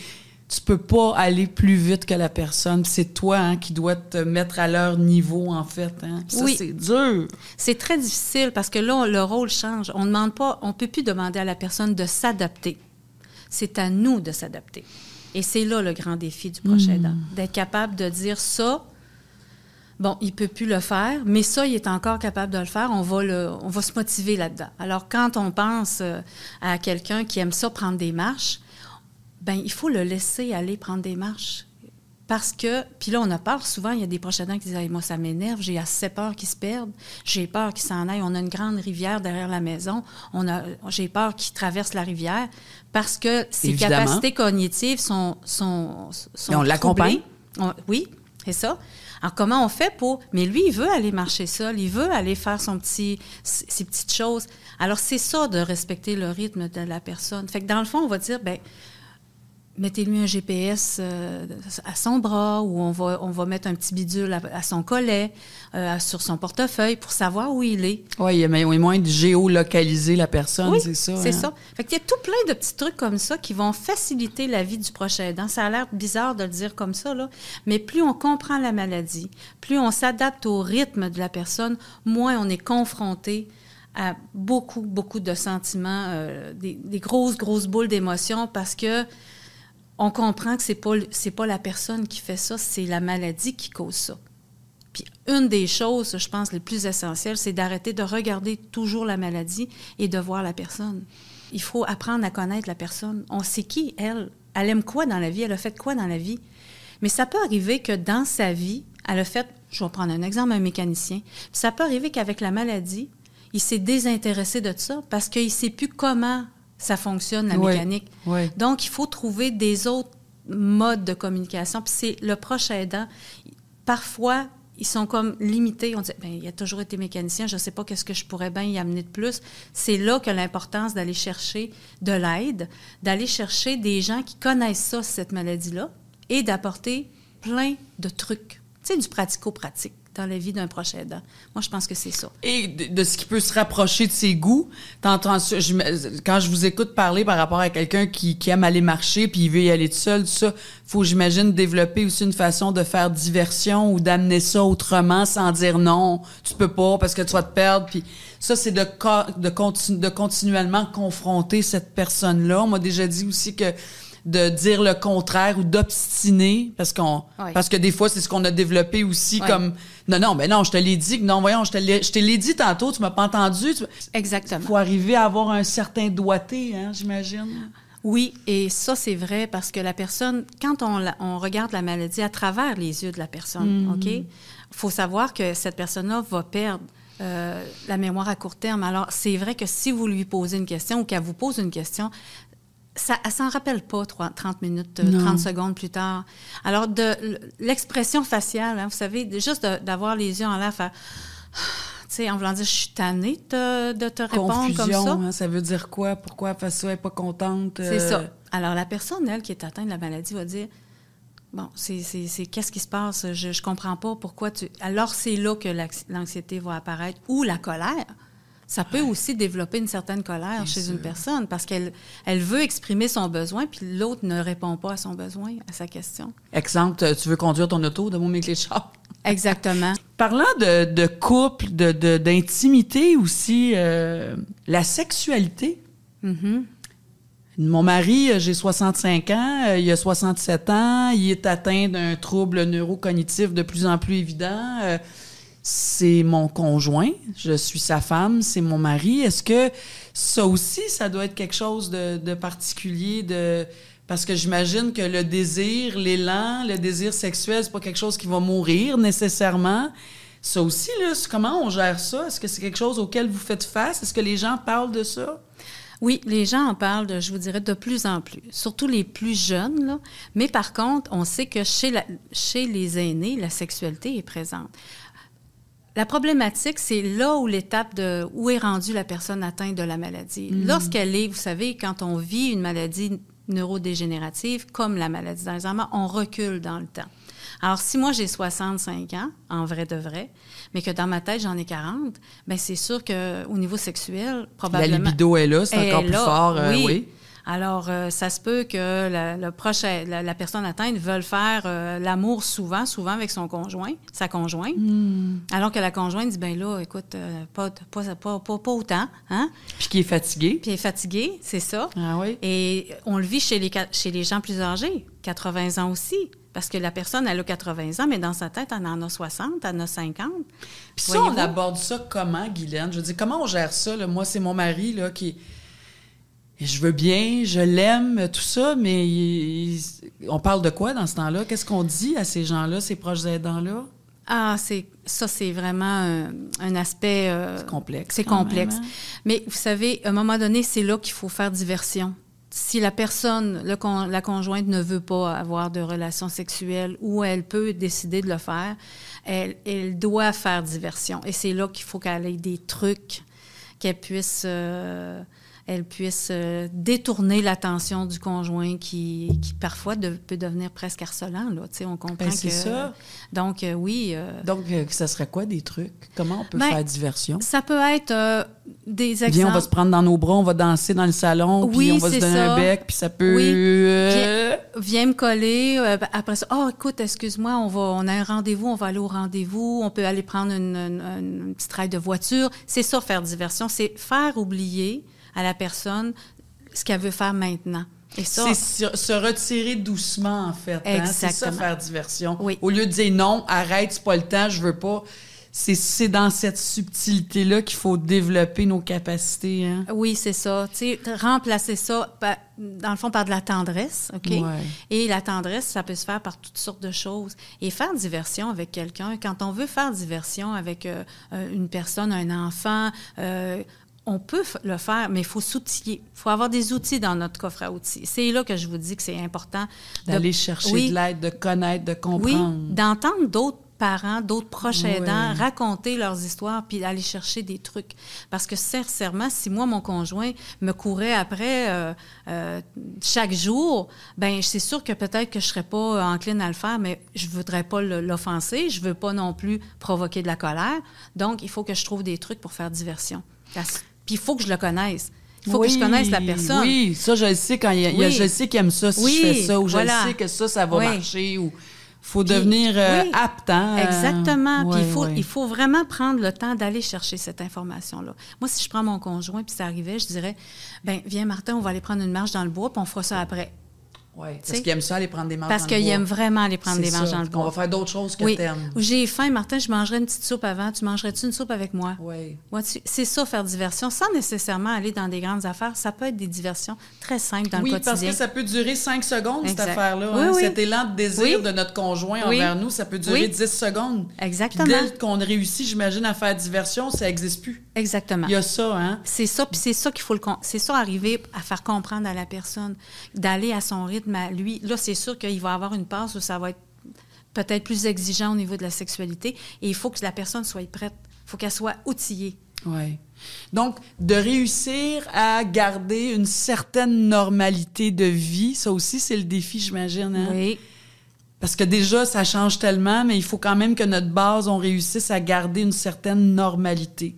Tu peux pas aller plus vite que la personne. C'est toi hein, qui dois te mettre à leur niveau, en fait. Hein. Ça, Oui. c'est dur. C'est très difficile parce que là, le rôle change. On demande pas, on peut plus demander à la personne de s'adapter. C'est à nous de s'adapter. Et c'est là le grand défi du proche aidant, d'être capable de dire ça. Bon, il peut plus le faire, mais ça, il est encore capable de le faire. On va le, on va se motiver là-dedans. Alors, quand on pense euh, à quelqu'un qui aime ça prendre des marches, ben il faut le laisser aller prendre des marches. Parce que, puis là, on en parle souvent, il y a des proches aidants qui disent Moi, ça m'énerve, j'ai assez peur qu'ils se perdent, j'ai peur qu'ils s'en aillent. On a une grande rivière derrière la maison, on a, j'ai peur qu'ils traversent la rivière parce que ses Évidemment. capacités cognitives sont. sont, sont Et on l'accompagne. oui, c'est ça. Alors, comment on fait pour. Mais lui, il veut aller marcher seul, il veut aller faire son petit, ses ses petites choses. Alors, c'est ça de respecter le rythme de la personne. Fait que dans le fond, on va dire, ben mettez-lui un GPS euh, à son bras ou on va, on va mettre un petit bidule à, à son collet, euh, sur son portefeuille pour savoir où il est. Oui, mais- oui, moins de géolocaliser la personne, Oui, c'est ça. C'est hein. ça. Fait qu'il y a tout plein de petits trucs comme ça qui vont faciliter la vie du prochain aidant. Ça a l'air bizarre de le dire comme ça, là, mais plus on comprend la maladie, plus on s'adapte au rythme de la personne, moins on est confronté à beaucoup, beaucoup de sentiments, euh, des, des grosses, grosses boules d'émotions parce que on comprend que c'est pas c'est pas la personne qui fait ça, c'est la maladie qui cause ça. Puis une des choses, je pense, les plus essentielles, c'est d'arrêter de regarder toujours la maladie et de voir la personne. Il faut apprendre à connaître la personne. On sait qui, elle. Elle aime quoi dans la vie? Elle a fait quoi dans la vie? Mais ça peut arriver que dans sa vie, elle a fait, je vais prendre un exemple, un mécanicien. Ça peut arriver qu'avec la maladie, il s'est désintéressé de ça parce qu'il ne sait plus comment ça fonctionne, la Oui, mécanique. oui. Donc, il faut trouver des autres modes de communication. Puis c'est le proche aidant. Parfois, ils sont comme limités. On dit, ben, il a toujours été mécanicien, je ne sais pas qu'est-ce que je pourrais bien y amener de plus. C'est là que l'importance d'aller chercher de l'aide, d'aller chercher des gens qui connaissent ça, cette maladie-là, et d'apporter plein de trucs. Tu sais, du pratico-pratique dans la vie d'un proche aidant. Moi, je pense que c'est ça. Et de, ce qui peut se rapprocher de ses goûts. T'entends quand je vous écoute parler par rapport à quelqu'un qui, aime aller marcher puis il veut y aller tout seul, tout ça, faut, j'imagine, développer aussi une façon de faire diversion ou d'amener ça autrement sans dire non, tu peux pas parce que tu vas te perdre. Puis ça, c'est de continuellement confronter cette personne-là. On m'a déjà dit aussi que de dire le contraire ou d'obstiner parce qu'on parce que des fois c'est ce qu'on a développé aussi comme non non ben non je te l'ai dit non voyons je te l'ai je te l'ai dit tantôt tu m'as pas entendu tu... Exactement. faut arriver à avoir un certain doigté hein j'imagine Oui, et ça, c'est vrai parce que la personne, quand on, la- on regarde la maladie à travers les yeux de la personne, OK? Il faut savoir que cette personne-là va perdre euh, la mémoire à court terme. Alors, c'est vrai que si vous lui posez une question ou qu'elle vous pose une question, ça, elle s'en rappelle pas trois- 30 minutes, euh, Non. 30 secondes plus tard. Alors, de l'expression faciale, hein, vous savez, juste d'avoir les yeux en l'air, faire... Tu sais, en voulant dire, je suis tannée de, de te répondre confusion comme ça. hein, ça veut dire quoi? Pourquoi? Elle fait ça elle est pas contente C'est euh, ça. Alors, la personne, elle, qui est atteinte de la maladie, va dire Bon, c'est c'est- c'est- qu'est-ce qui se passe? Je, je comprends pas pourquoi tu. Alors, c'est là que l'anx- l'anxiété va apparaître ou la colère. Ça peut aussi développer une certaine colère Bien chez sûr. une personne parce qu'elle elle veut exprimer son besoin, puis l'autre ne répond pas à son besoin, à sa question. exemple tu veux conduire ton auto de mes clés de char Exactement. Parlant de, de couple, de, de- d'intimité aussi, euh, la sexualité. Mhm. Mon mari, euh, j'ai 65 ans, euh, il a 67 ans, il est atteint d'un trouble neurocognitif de plus en plus évident. C'est mon conjoint, je suis sa femme, c'est mon mari. Est-ce que ça aussi, ça doit être quelque chose de, particulier de parce que j'imagine que le désir, l'élan, le désir sexuel, c'est pas quelque chose qui va mourir nécessairement. Ça aussi, là, comment on gère ça? Est-ce que c'est quelque chose auquel vous faites face? Est-ce que les gens parlent de ça? Oui, les gens en parlent, je vous dirais, de plus en plus, surtout les plus jeunes. Là. Mais par contre, on sait que chez les aînés, la sexualité est présente. La problématique, c'est là où l'étape de où est rendue la personne atteinte de la maladie. Lorsqu'elle est, vous savez, quand on vit une maladie neurodégénérative comme la maladie d'Alzheimer, on recule dans le temps. Alors, si moi j'ai 65 ans, en vrai de vrai, mais que dans ma tête j'en ai 40, ben c'est sûr que au niveau sexuel, La probablement libido est là, c'est est encore plus là, fort, euh, oui. Alors, euh, ça se peut que la, le prochain, la, la personne atteinte veuille faire euh, l'amour souvent, souvent avec son conjoint, sa conjointe, alors que la conjointe dit, ben là, écoute, euh, pas, pas, pas, pas, autant, hein? Puis qui est fatigué. Puis est fatiguée, c'est ça. Ah oui? Et on le vit chez les, chez les gens plus âgés, 80 ans aussi. Parce que la personne, elle a 80 ans, mais dans sa tête, elle en a 60, elle en a 50. Puis ça, on aborde ça comment, Guylaine? Je veux dire, comment on gère ça? là? Moi, c'est mon mari là, qui. Je veux bien, je l'aime, tout ça, mais il- il- on parle de quoi dans ce temps-là? Qu'est-ce qu'on dit à ces gens-là, ces proches aidants-là? Ah, c'est ça, c'est vraiment un, un aspect. euh, C'est complexe, C'est complexe. même, hein? Mais vous savez, à un moment donné, c'est là qu'il faut faire diversion. Si la personne, le con- la conjointe ne veut pas avoir de relations sexuelles ou elle peut décider de le faire, elle, elle doit faire diversion. Et c'est là qu'il faut qu'elle ait des trucs, qu'elle puisse, euh, elle puisse euh, détourner l'attention du conjoint qui, qui parfois de- peut devenir presque harcelant. Là. On comprend Ben, c'est que. ça. Donc, euh, oui. euh, Donc, ça serait quoi des trucs? Comment on peut Ben, faire diversion? ça peut être des exemples. Viens, on va se prendre dans nos bras, on va danser dans le salon, puis on va se donner un bec, puis ça peut... Oui. Viens me coller. après ça, oh, écoute, excuse-moi, on va, on a un rendez-vous, on va aller au rendez-vous, on peut aller prendre une, une, une petite ride de voiture. C'est ça, faire diversion. C'est faire oublier à la personne ce qu'elle veut faire maintenant. C'est se, retirer doucement, en fait. hein? C'est ça, faire diversion. Oui. Au lieu de dire non, arrête, c'est pas le temps, je veux pas. C'est, dans cette subtilité-là qu'il faut développer nos capacités. Hein? oui, c'est ça. Tu sais, remplacer ça, par- dans le fond, par de la tendresse, OK? Ouais. Et la tendresse, ça peut se faire par toutes sortes de choses. Et faire diversion avec quelqu'un, quand on veut faire diversion avec euh, euh, une personne, un enfant, euh, on peut le faire, mais il faut s'outiller. Il faut avoir des outils dans notre coffre à outils. C'est là que je vous dis que c'est important. D'aller chercher Oui. de l'aide, de connaître, de Oui, comprendre. d'entendre d'autres parents, d'autres proches aidants raconter leurs histoires puis aller chercher des trucs. Parce que sincèrement, si moi, mon conjoint me courait après euh, euh, chaque jour, ben c'est sûr que peut-être que je serais pas encline à le faire, mais je voudrais pas l'offenser, je veux pas non plus provoquer de la colère. Donc, il faut que je trouve des trucs pour faire diversion. Parce- Puis il faut que je le connaisse. Il faut que je connaisse la personne. Oui, ça, je le sais quand il y a, Oui. je sais qu'il aime ça si Oui, je fais ça, ou je voilà. le sais que ça, ça va marcher, ou faut Puis- devenir euh, apte, hein? Exactement. Puis il faut, il faut vraiment prendre le temps d'aller chercher cette information-là. Moi, si je prends mon conjoint puis ça arrivait, je dirais, ben viens Martin, on va aller prendre une marche dans le bois puis on fera ça après. Ouais, parce qu'il aime ça aller prendre des marches Parce qu'il aime vraiment aller prendre des marches dans le bois. va faire d'autres choses que oui. t'aimes. J'ai faim, Martin, je mangerais une petite soupe avant. Tu mangerais-tu une soupe avec moi? Oui. C'est ça, faire diversion, sans nécessairement aller dans des grandes affaires. Ça peut être des diversions très simples dans oui, le parce quotidien. que ça peut durer 5 secondes, cette affaire-là. Oui, hein. oui. Cet élan de désir Oui. de notre conjoint Oui. envers nous, ça peut durer Oui. 10 secondes. Exactement. Puis dès qu'on réussit, j'imagine, à faire diversion, ça n'existe plus. Exactement. Il y a ça, hein? C'est ça, puis c'est ça qu'il faut le c'est ça arriver à faire comprendre à la personne, d'aller à son rythme à lui. Là, c'est sûr qu'il va avoir une passe où ça va être peut-être plus exigeant au niveau de la sexualité, et il faut que la personne soit prête. Il faut qu'elle soit outillée. Oui. Donc, de réussir à garder une certaine normalité de vie, ça aussi, c'est le défi, j'imagine. Hein? Oui. Parce que déjà, ça change tellement, mais il faut quand même que notre base, on réussisse à garder une certaine normalité.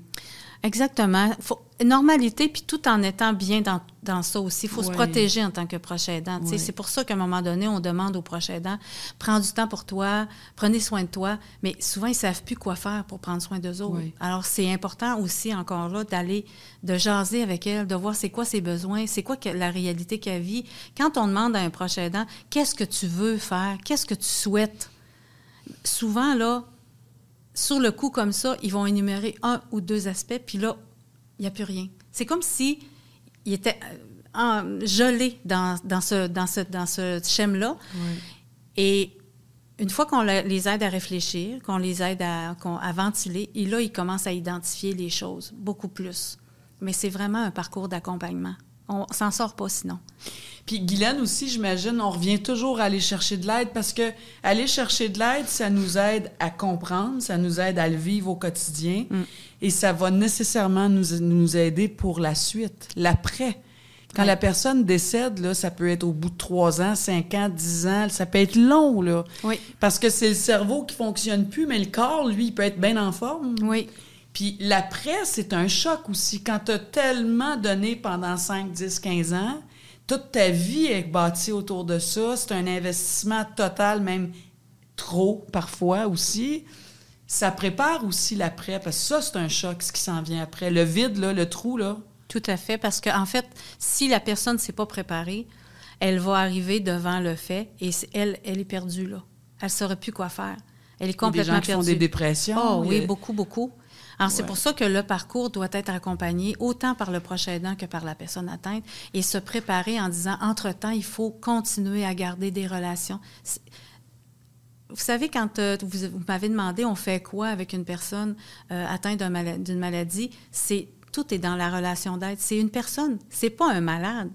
Exactement. Faut, normalité, puis tout en étant bien dans, dans ça aussi. Il faut se protéger en tant que proche aidant. Ouais. C'est pour ça qu'à un moment donné, on demande aux proches aidants, prends du temps pour toi, prenez soin de toi. Mais souvent, ils savent plus quoi faire pour prendre soin d'eux autres. Ouais. Alors, c'est important aussi, encore là, d'aller, de jaser avec elle, de voir c'est quoi ses besoins, c'est quoi que- la réalité qu'elle vit. Quand on demande à un proche aidant, qu'est-ce que tu veux faire, qu'est-ce que tu souhaites, souvent, là, sur le coup comme ça, ils vont énumérer un ou deux aspects, puis là, il n'y a plus rien. C'est comme si il était euh, en- gelé dans, dans ce, dans ce, dans ce schème-là. Et une fois qu'on les aide à réfléchir, qu'on les aide à, à ventiler, et là, ils commencent à identifier les choses beaucoup plus. Mais c'est vraiment un parcours d'accompagnement. On s'en sort pas sinon. Puis Guylaine aussi, j'imagine, on revient toujours à aller chercher de l'aide parce que aller chercher de l'aide, ça nous aide à comprendre, ça nous aide à le vivre au quotidien Mm. et ça va nécessairement nous, nous aider pour la suite, l'après. Quand Ouais. la personne décède, là, ça peut être au bout de trois ans, cinq ans, dix ans, ça peut être long, là. Oui. Parce que c'est le cerveau qui fonctionne plus, mais le corps, lui, il peut être bien en forme. Oui. Puis l'après, c'est un choc aussi. Quand tu as tellement donné pendant 5, 10, 15 ans, toute ta vie est bâtie autour de ça. C'est un investissement total, même trop parfois aussi. Ça prépare aussi l'après, parce que ça, c'est un choc, ce qui s'en vient après. Le vide, là, le trou, là. Tout à fait, parce qu'en en fait, si la personne ne s'est pas préparée, elle va arriver devant le fait et elle, elle est perdue là. Elle ne saurait plus quoi faire. Elle est complètement Il y a des gens qui font des dépressions. Oh oui, beaucoup, beaucoup. Alors, c'est pour ça que le parcours doit être accompagné autant par le prochain aidant que par la personne atteinte et se préparer en disant, entre-temps, il faut continuer à garder des relations. Vous savez, quand euh, vous, m'avez demandé, on fait quoi avec une personne euh, atteinte d'une maladie, c'est tout est dans la relation d'aide. C'est une personne, c'est pas un malade.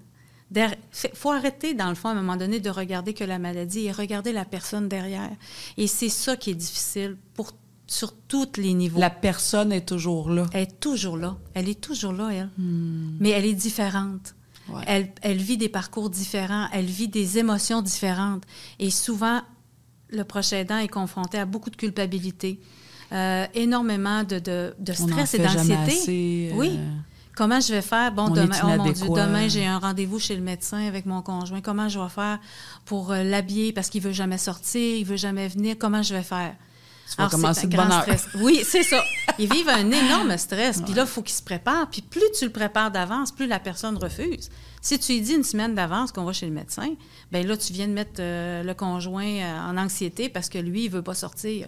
Il faut arrêter, dans le fond, à un moment donné, de regarder que la maladie et regarder la personne derrière. Et c'est ça qui est difficile pour sur tous les niveaux. La personne est toujours là. Elle est toujours là. Elle est toujours là, elle. Hmm. Mais elle est différente. Elle, elle, vit des parcours différents. Elle vit des émotions différentes. Et souvent, le prochain aidant est confronté à beaucoup de culpabilité, euh, énormément de, de, de stress et d'anxiété. Oui. Euh, Comment je vais faire? Bon, demain, oh mon Dieu, demain, j'ai un rendez-vous chez le médecin avec mon conjoint. Comment je vais faire pour euh, l'habiller? Parce qu'il veut jamais sortir, il veut jamais venir? Comment je vais faire? Commencer de bonne stress. Oui, c'est ça. Ils vivent un énorme stress. Puis là, il faut qu'ils se préparent. Puis plus tu le prépares d'avance, plus la personne refuse. Si tu lui dis une semaine d'avance qu'on va chez le médecin, ben là, tu viens de mettre euh, le conjoint euh, en anxiété parce que lui, il veut pas sortir.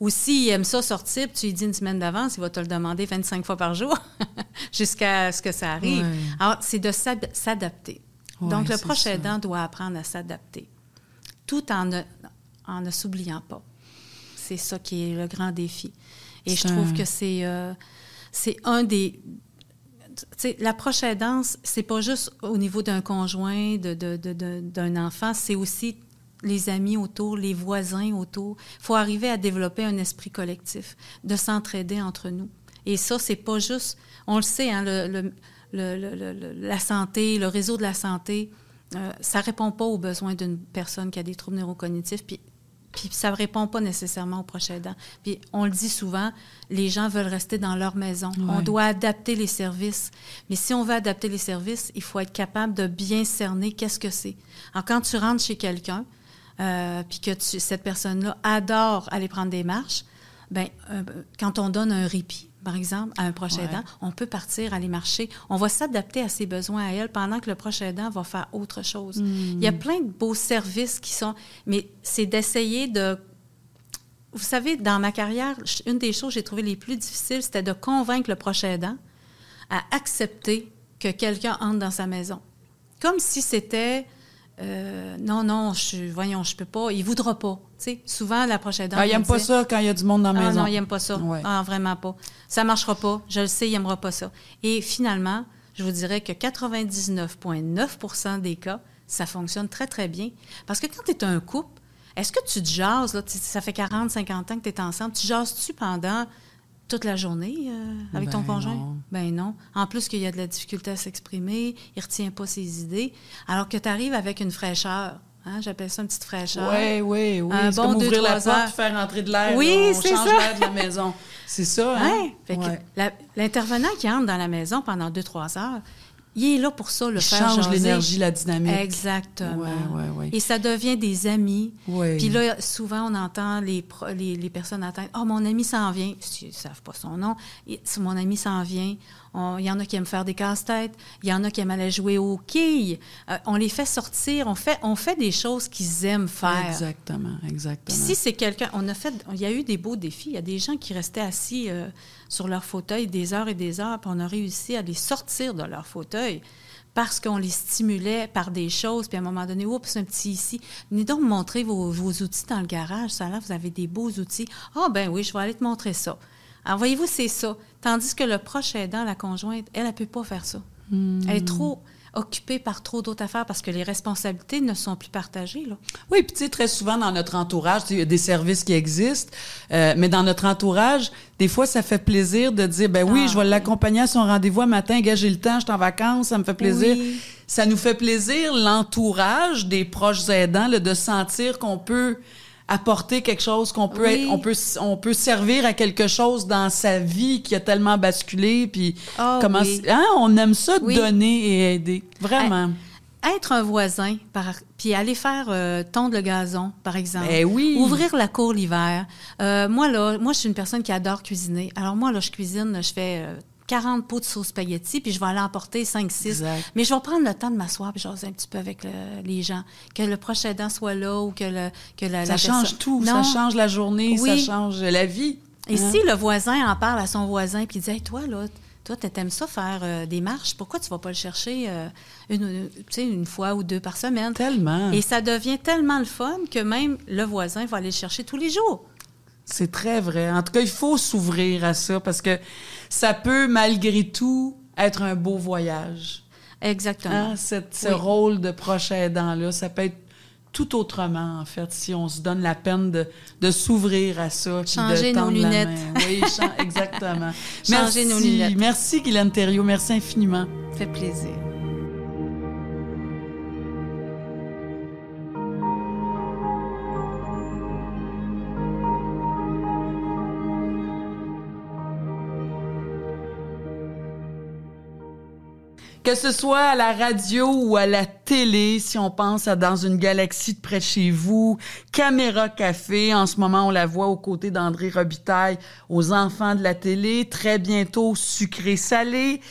Ou s'il aime ça sortir, puis tu lui dis une semaine d'avance, il va te le demander 25 fois par jour jusqu'à ce que ça arrive. Alors, c'est de s'adapter. Donc, le prochain aidant doit apprendre à s'adapter, tout en ne, en ne s'oubliant pas. C'est ça qui est le grand défi. Et je trouve que c'est euh, c'est un des... la prochaine danse, c'est pas juste au niveau d'un conjoint, d'un de, de, enfant, c'est aussi les amis autour, les voisins autour. Il faut arriver à développer un esprit collectif, de s'entraider entre nous. Et ça, c'est pas juste, on le sait, hein, le, le, la santé, le réseau de la santé, euh, ça répond pas aux besoins d'une personne qui a des troubles neurocognitifs. Puis puis ça ne répond pas nécessairement au prochain aidant. Puis on le dit souvent, les gens veulent rester dans leur maison. On doit adapter les services. Mais si on veut adapter les services, il faut être capable de bien cerner qu'est-ce que c'est. Alors quand tu rentres chez quelqu'un, euh, puis que cette personne-là adore aller prendre des marches, ben euh, quand on donne un répit, par exemple, à un prochain aidant, on peut partir, aller marcher. On va s'adapter à ses besoins à elle pendant que le prochain aidant va faire autre chose. Il y a hmm. plein de beaux services qui sont... Mais c'est d'essayer de... Vous savez, dans ma carrière, une des choses que j'ai trouvées les plus difficiles, c'était de convaincre le prochain aidant à accepter que quelqu'un entre dans sa maison. Comme si c'était euh, non, non, je, voyons, je peux pas. Il voudra pas. souvent, la prochaine dame. Ah, il n'aime pas ça quand il y a du monde dans la ah, maison. Non, il n'aime pas ça. Ah, vraiment pas. Ça marchera pas. Je le sais, il n'aimera pas ça. Et finalement, je vous dirais que 99,9% des cas, ça fonctionne très, très bien. Parce que quand tu es un couple, est-ce que tu te jases, là, ça fait 40, 50 ans que tu es ensemble, tu jases-tu pendant toute la journée euh, avec ton ben conjoint? Ben non. En plus qu'il y a de la difficulté à s'exprimer, il retient pas ses idées. Alors que tu arrives avec une fraîcheur. Hein, j'appelle ça une petite fraîcheur. Oui, oui, oui. Un bon comme ouvrir la porte, faire entrer de l'air. Oui, c'est ça. l'air de la maison. C'est ça, hein? L'intervenant qui entre dans la maison pendant deux, trois heures, il est là pour ça, le il faire change l'énergie, la dynamique. Exactement. Et ça devient des amis. Puis là, souvent, on entend les, les, les personnes atteintes. Oh, mon ami s'en vient. Ils ne savent pas son nom. Mon ami s'en vient. Il y en a qui aiment faire des casse-têtes. Il y en a qui aiment aller jouer au quilles. Euh, on les fait sortir. On fait, on fait des choses qu'ils aiment faire. Exactement, exactement. si c'est quelqu'un... On a fait... Il y a eu des beaux défis. Il y a des gens qui restaient assis euh, sur leur fauteuil des heures et des heures, puis on a réussi à les sortir de leur fauteuil parce qu'on les stimulait par des choses, puis à un moment donné, oups, un petit ici. Venez donc me montrer vos, vos, outils dans le garage. Ça là, vous avez des beaux outils. Ah, oh, ben oui, je vais aller te montrer ça. Alors, voyez-vous, c'est ça. Tandis que le proche aidant, la conjointe, elle, elle ne peut pas faire ça. Elle est trop occupée par trop d'autres affaires parce que les responsabilités ne sont plus partagées. Là. Oui, puis tu sais, très souvent dans notre entourage, il y a des services qui existent, euh, mais dans notre entourage, des fois, ça fait plaisir de dire, ben oui, ah, je vais l'accompagner à son rendez-vous matin, gars, j'ai le temps, je suis en vacances, ça me fait plaisir. Ça nous fait plaisir, l'entourage des proches aidants, de sentir qu'on peut apporter quelque chose qu'on peut on peut on peut servir à quelque chose dans sa vie qui a tellement basculé puis oh, comment hein, on aime ça donner et aider vraiment être un voisin, par, puis aller faire euh, tondre le gazon, par exemple. Ben oui. Ouvrir la cour l'hiver. Euh, moi, là, moi, je suis une personne qui adore cuisiner. Alors, moi, là, je cuisine, je fais euh, 40 pots de sauce spaghetti, puis je vais aller emporter 5-6. Exact. Mais je vais prendre le temps de m'asseoir puis jaser un petit peu avec le- les gens. Que le prochain aidant soit là ou que, le, que la, Ça la change personne- tout. Non. Ça change la journée, Oui. ça change la vie. Et Hein? si le voisin en parle à son voisin puis il dit hey, toi là toi t'aimes ça faire euh, des marches pourquoi tu vas pas le chercher euh, une fois ou deux par semaine? Tellement. et ça devient tellement le fun que même le voisin va aller le chercher tous les jours C'est très vrai. En tout cas, il faut s'ouvrir à ça parce que ça peut, malgré tout, être un beau voyage. exactement Hein, cette- ce Oui. rôle de proche aidant-là, ça peut être tout autrement, en fait, si on se donne la peine de, de s'ouvrir à ça. Changer de nos la lunettes. main. Oui, exactement. Changer nos Merci. lunettes. Merci, Guylaine Thériault. Merci infiniment. ça fait plaisir Que ce soit à la radio ou à la télé, si on pense à dans une galaxie de près de chez vous, Caméra Café, en ce moment on la voit aux côtés d'André Robitaille, aux enfants de la télé, très bientôt Sucré Salé.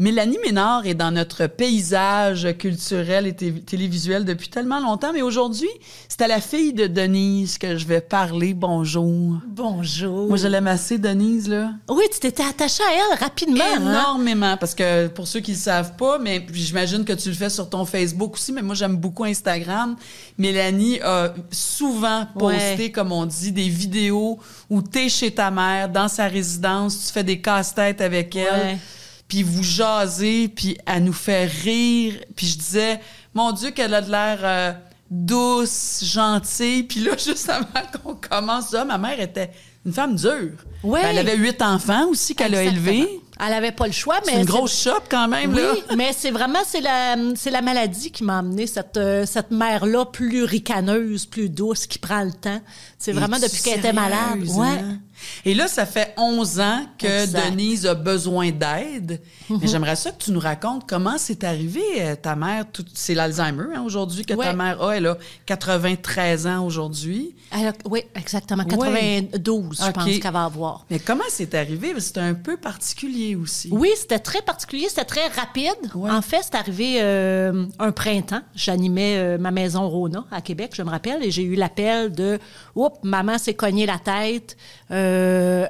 Mélanie Ménard est dans notre paysage culturel et té- télévisuel depuis tellement longtemps, mais aujourd'hui, c'est à la fille de Denise que je vais parler. Bonjour. Bonjour. Moi, je l'aime assez, Denise, là. Oui, tu t'étais attachée à elle rapidement. hein? Énormément, parce que pour ceux qui ne le savent pas, mais j'imagine que tu le fais sur ton Facebook aussi, mais moi j'aime beaucoup Instagram. Mélanie a souvent posté, Ouais. comme on dit, des vidéos où tu es chez ta mère, dans sa résidence, tu fais des casse-têtes avec elle, Ouais. Puis vous jasez, puis elle nous fait rire. Puis je disais, mon Dieu, qu'elle a de l'air euh, douce, gentille. Puis là, juste avant qu'on commence, ça, ma mère était une femme dure. Ouais. Elle avait huit enfants aussi qu'elle a élevés. Elle avait pas le choix, mais C'est une grosse shop quand même, Oui, là. mais c'est vraiment c'est la c'est la maladie qui m'a amené cette euh, cette mère là plus ricaneuse, plus douce, qui prend le temps. C'est vraiment depuis qu'elle était malade. Ouais. Et là, ça fait 11 ans que Exact. Denise a besoin d'aide. Mais j'aimerais ça que tu nous racontes comment c'est arrivé, euh, ta mère. C'est l'Alzheimer hein, aujourd'hui que ta mère a. Elle a 93 ans aujourd'hui. Oui, exactement. Ouais. 92, je pense qu'elle va avoir. Mais comment c'est arrivé? C'est un peu particulier aussi. Oui, c'était très particulier, c'était très rapide. Ouais. En fait, c'est arrivé euh, un printemps. J'animais euh, ma maison Rona à Québec, je me rappelle, et j'ai eu l'appel de Oups, maman s'est cognée la tête, euh,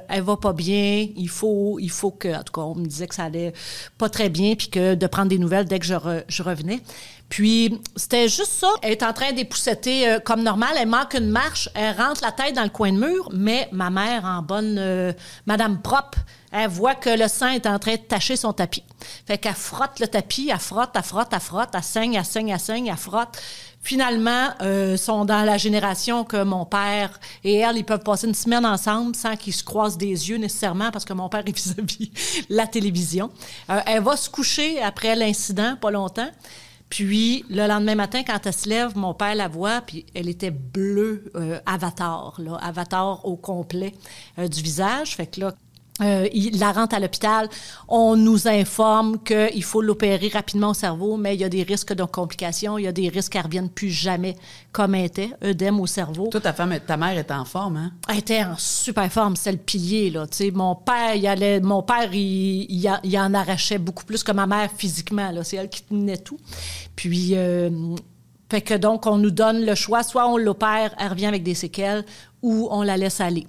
elle va pas bien, il faut, il faut que. En tout cas, on me disait que ça allait pas très bien, puis que de prendre des nouvelles dès que je revenais. Puis, c'était juste ça. Elle est en train d'épousseter euh, comme normal. Elle manque une marche. Elle rentre la tête dans le coin de mur, mais ma mère, en bonne euh, madame propre, elle voit que le sang est en train de tacher son tapis. Fait qu'elle frotte le tapis, elle frotte, elle frotte, elle frotte, elle saigne, elle saigne, elle saigne, elle frotte. Finalement, euh, sont dans la génération que mon père et elle, ils peuvent passer une semaine ensemble sans qu'ils se croisent des yeux nécessairement parce que mon père est vis-à-vis la télévision. Euh, elle va se coucher après l'incident, pas longtemps. Puis, le lendemain matin, quand elle se lève, mon père la voit, puis elle était bleue, euh, avatar, là, avatar au complet euh, du visage. Fait que là, euh, il la rentre à l'hôpital. On nous informe qu'il faut l'opérer rapidement au cerveau, mais il y a des risques de complications, il y a des risques qu'elle ne revienne plus jamais comme elle était, œdème au cerveau. Toi, ta femme, ta mère est en forme, hein? Elle était en super forme, c'est le pilier là. Tu sais, mon père, il allait, mon père, il, il, en- il en arrachait beaucoup plus que ma mère physiquement là. C'est elle qui tenait tout. Puis, euh, fait que donc on nous donne le choix, soit on l'opère, elle revient avec des séquelles, ou on la laisse aller.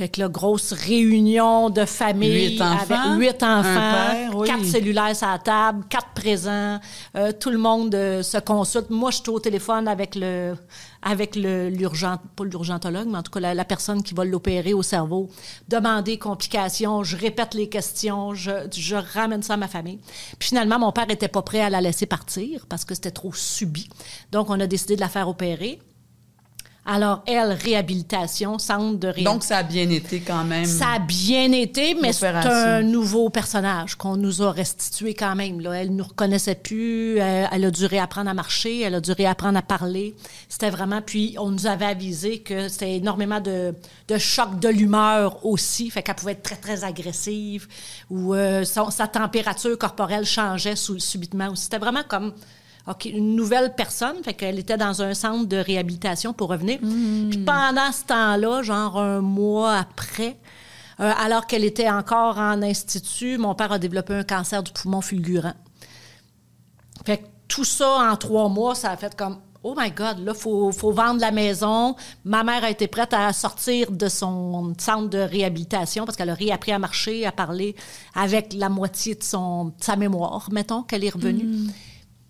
Fait que là, grosse réunion de famille Huit enfants, avec huit enfants, un père, oui. quatre cellulaires à la table, quatre présents, euh, tout le monde euh, se consulte. Moi, je suis au téléphone avec le avec le l'urgent pas l'urgentologue, mais en tout cas la, la personne qui va l'opérer au cerveau, demander complications, je répète les questions, je, je ramène ça à ma famille. Puis finalement, mon père était pas prêt à la laisser partir parce que c'était trop subi. Donc on a décidé de la faire opérer. Alors, elle, réhabilitation, centre de réhabilitation. Donc, ça a bien été quand même. Ça a bien été, mais c'est un nouveau personnage qu'on nous a restitué quand même. Là. Elle ne nous reconnaissait plus, elle, elle a dû réapprendre à marcher, elle a dû réapprendre à parler. C'était vraiment... Puis on nous avait avisé que c'était énormément de, de choc de l'humeur aussi, fait qu'elle pouvait être très, très agressive, ou euh, sa température corporelle changeait subitement aussi. C'était vraiment comme OK, une nouvelle personne, fait qu'elle était dans un centre de réhabilitation pour revenir. Puis pendant ce temps-là, genre un mois après, euh, alors qu'elle était encore en institut, mon père a développé un cancer du poumon fulgurant. Fait que tout ça en trois mois, ça a fait comme Oh my God, là, il faut, faut vendre la maison. Ma mère a été prête à sortir de son centre de réhabilitation parce qu'elle a réappris à marcher, à parler avec la moitié de, son, de sa mémoire, mettons, qu'elle est revenue.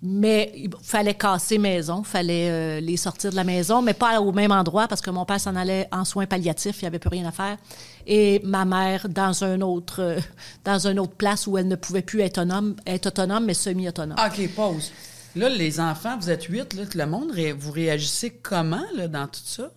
Mais il fallait casser maison, fallait euh, les sortir de la maison, mais pas au même endroit parce que mon père s'en allait en soins palliatifs, il n'y avait plus rien à faire. Et ma mère dans un autre, euh, dans autre place où elle ne pouvait plus être autonome, être mais semi-autonome. OK, pause. Là, les enfants, vous êtes huit, là, le monde, vous réagissez comment là, dans tout ça?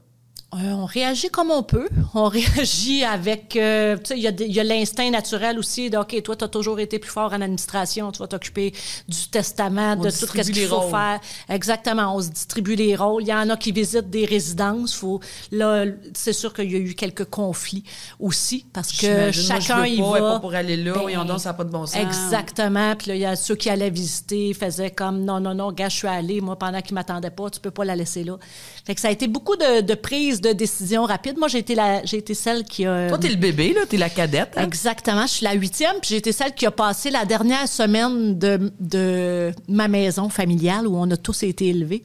Euh, on réagit comme on peut. On réagit avec... euh, tu sais, il y a l'instinct naturel aussi de, OK, toi, tu as toujours été plus fort en administration, tu vas t'occuper du testament, On de tout ce qu'il faut rôles. faire. Exactement, on se distribue les rôles. Il y en a qui visitent des résidences. Faut, là, c'est sûr qu'il y a eu quelques conflits aussi, parce que J'imagine, moi, je chacun veux y pas, va. pas pour aller là, Ben, donc, ça n'a pas de bon sens. Exactement. Puis là, il y a ceux qui allaient visiter, faisaient comme non, non, non, gars, je suis allée, moi, pendant qu'ils m'attendaient pas, tu peux pas la laisser là. Fait que ça a été beaucoup de, de prises de décisions rapides. Moi, j'ai été, la, j'ai été celle qui a. Toi, t'es le bébé, là, t'es la cadette. hein? Exactement, je suis la huitième, puis j'ai été celle qui a passé la dernière semaine de, de ma maison familiale où on a tous été élevés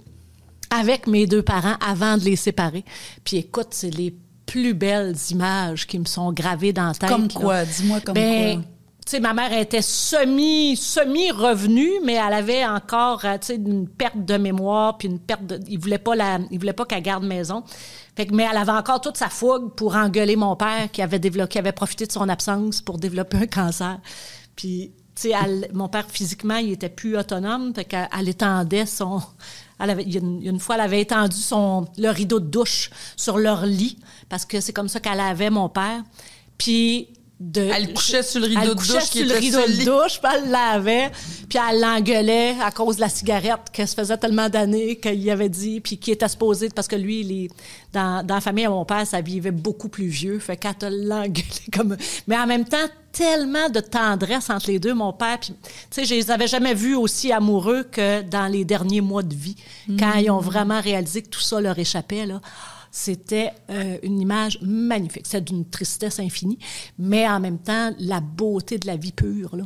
avec mes deux parents avant de les séparer. Puis écoute, c'est les plus belles images qui me sont gravées dans la tête. Comme là. quoi? Dis-moi comme Ben, quoi. Sais, ma mère était semi, semi revenue, mais elle avait encore, euh, tu une perte de mémoire, puis une perte de, il voulait pas la, il voulait pas qu'elle garde maison. Fait que, mais elle avait encore toute sa fougue pour engueuler mon père qui avait développé, qui avait profité de son absence pour développer un cancer. Puis, tu mon père physiquement, il était plus autonome, fait qu'elle elle étendait son, elle avait, une fois, elle avait étendu son, le rideau de douche sur leur lit, parce que c'est comme ça qu'elle avait mon père. Puis, de, Elle couchait sur le rideau elle de couchait douche sur le rideau de douche, puis elle l'avait, puis elle l'engueulait à cause de la cigarette que ça faisait tellement d'années qu'il avait dit, puis qui était supposé, parce que lui, il est- dans, dans la famille à mon père, ça vivait beaucoup plus vieux, fait quand elle l'engueulait comme... Mais en même temps, tellement de tendresse entre les deux, mon père, puis, tu sais, je les avais jamais vus aussi amoureux que dans les derniers mois de vie, quand ils ont vraiment réalisé que tout ça leur échappait, là. C'était euh, une image magnifique. C'est d'une tristesse infinie, mais en même temps, la beauté de la vie pure, là.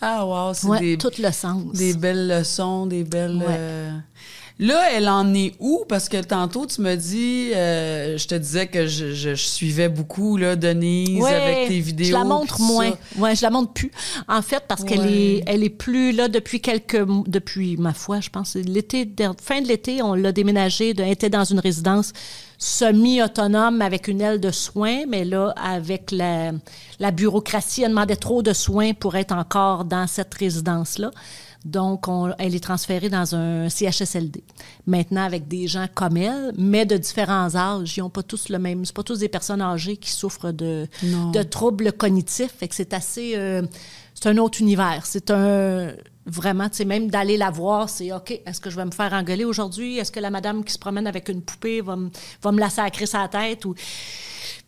Ah, wow, c'est Ouais, des, tout le sens. des belles leçons, des belles. Ouais. euh, Là, elle en est où? Parce que tantôt, tu me dis, euh, je te disais que je, je- je suivais beaucoup, là, Denise, Ouais, avec tes vidéos. Je la montre moins. ça. Ouais, je la montre plus. En fait, parce qu'elle est, elle est plus là depuis quelques, depuis ma foi, je pense, l'été, fin de l'été, on l'a déménagée. Elle était dans une résidence semi-autonome avec une aile de soins, mais là, avec la, la bureaucratie, elle demandait trop de soins pour être encore dans cette résidence-là. Donc, on- elle est transférée dans un CHSLD. Maintenant, avec des gens comme elle, mais de différents âges. Ils n'ont pas tous le même. C'est pas tous des personnes âgées qui souffrent de, troubles cognitifs. Fait que c'est assez. euh, c'est un autre univers. C'est un. Vraiment, tu sais, même d'aller la voir, c'est OK, est-ce que je vais me faire engueuler aujourd'hui? Est-ce que la madame qui se promène avec une poupée va me, va me la sacrer sa tête? Ou...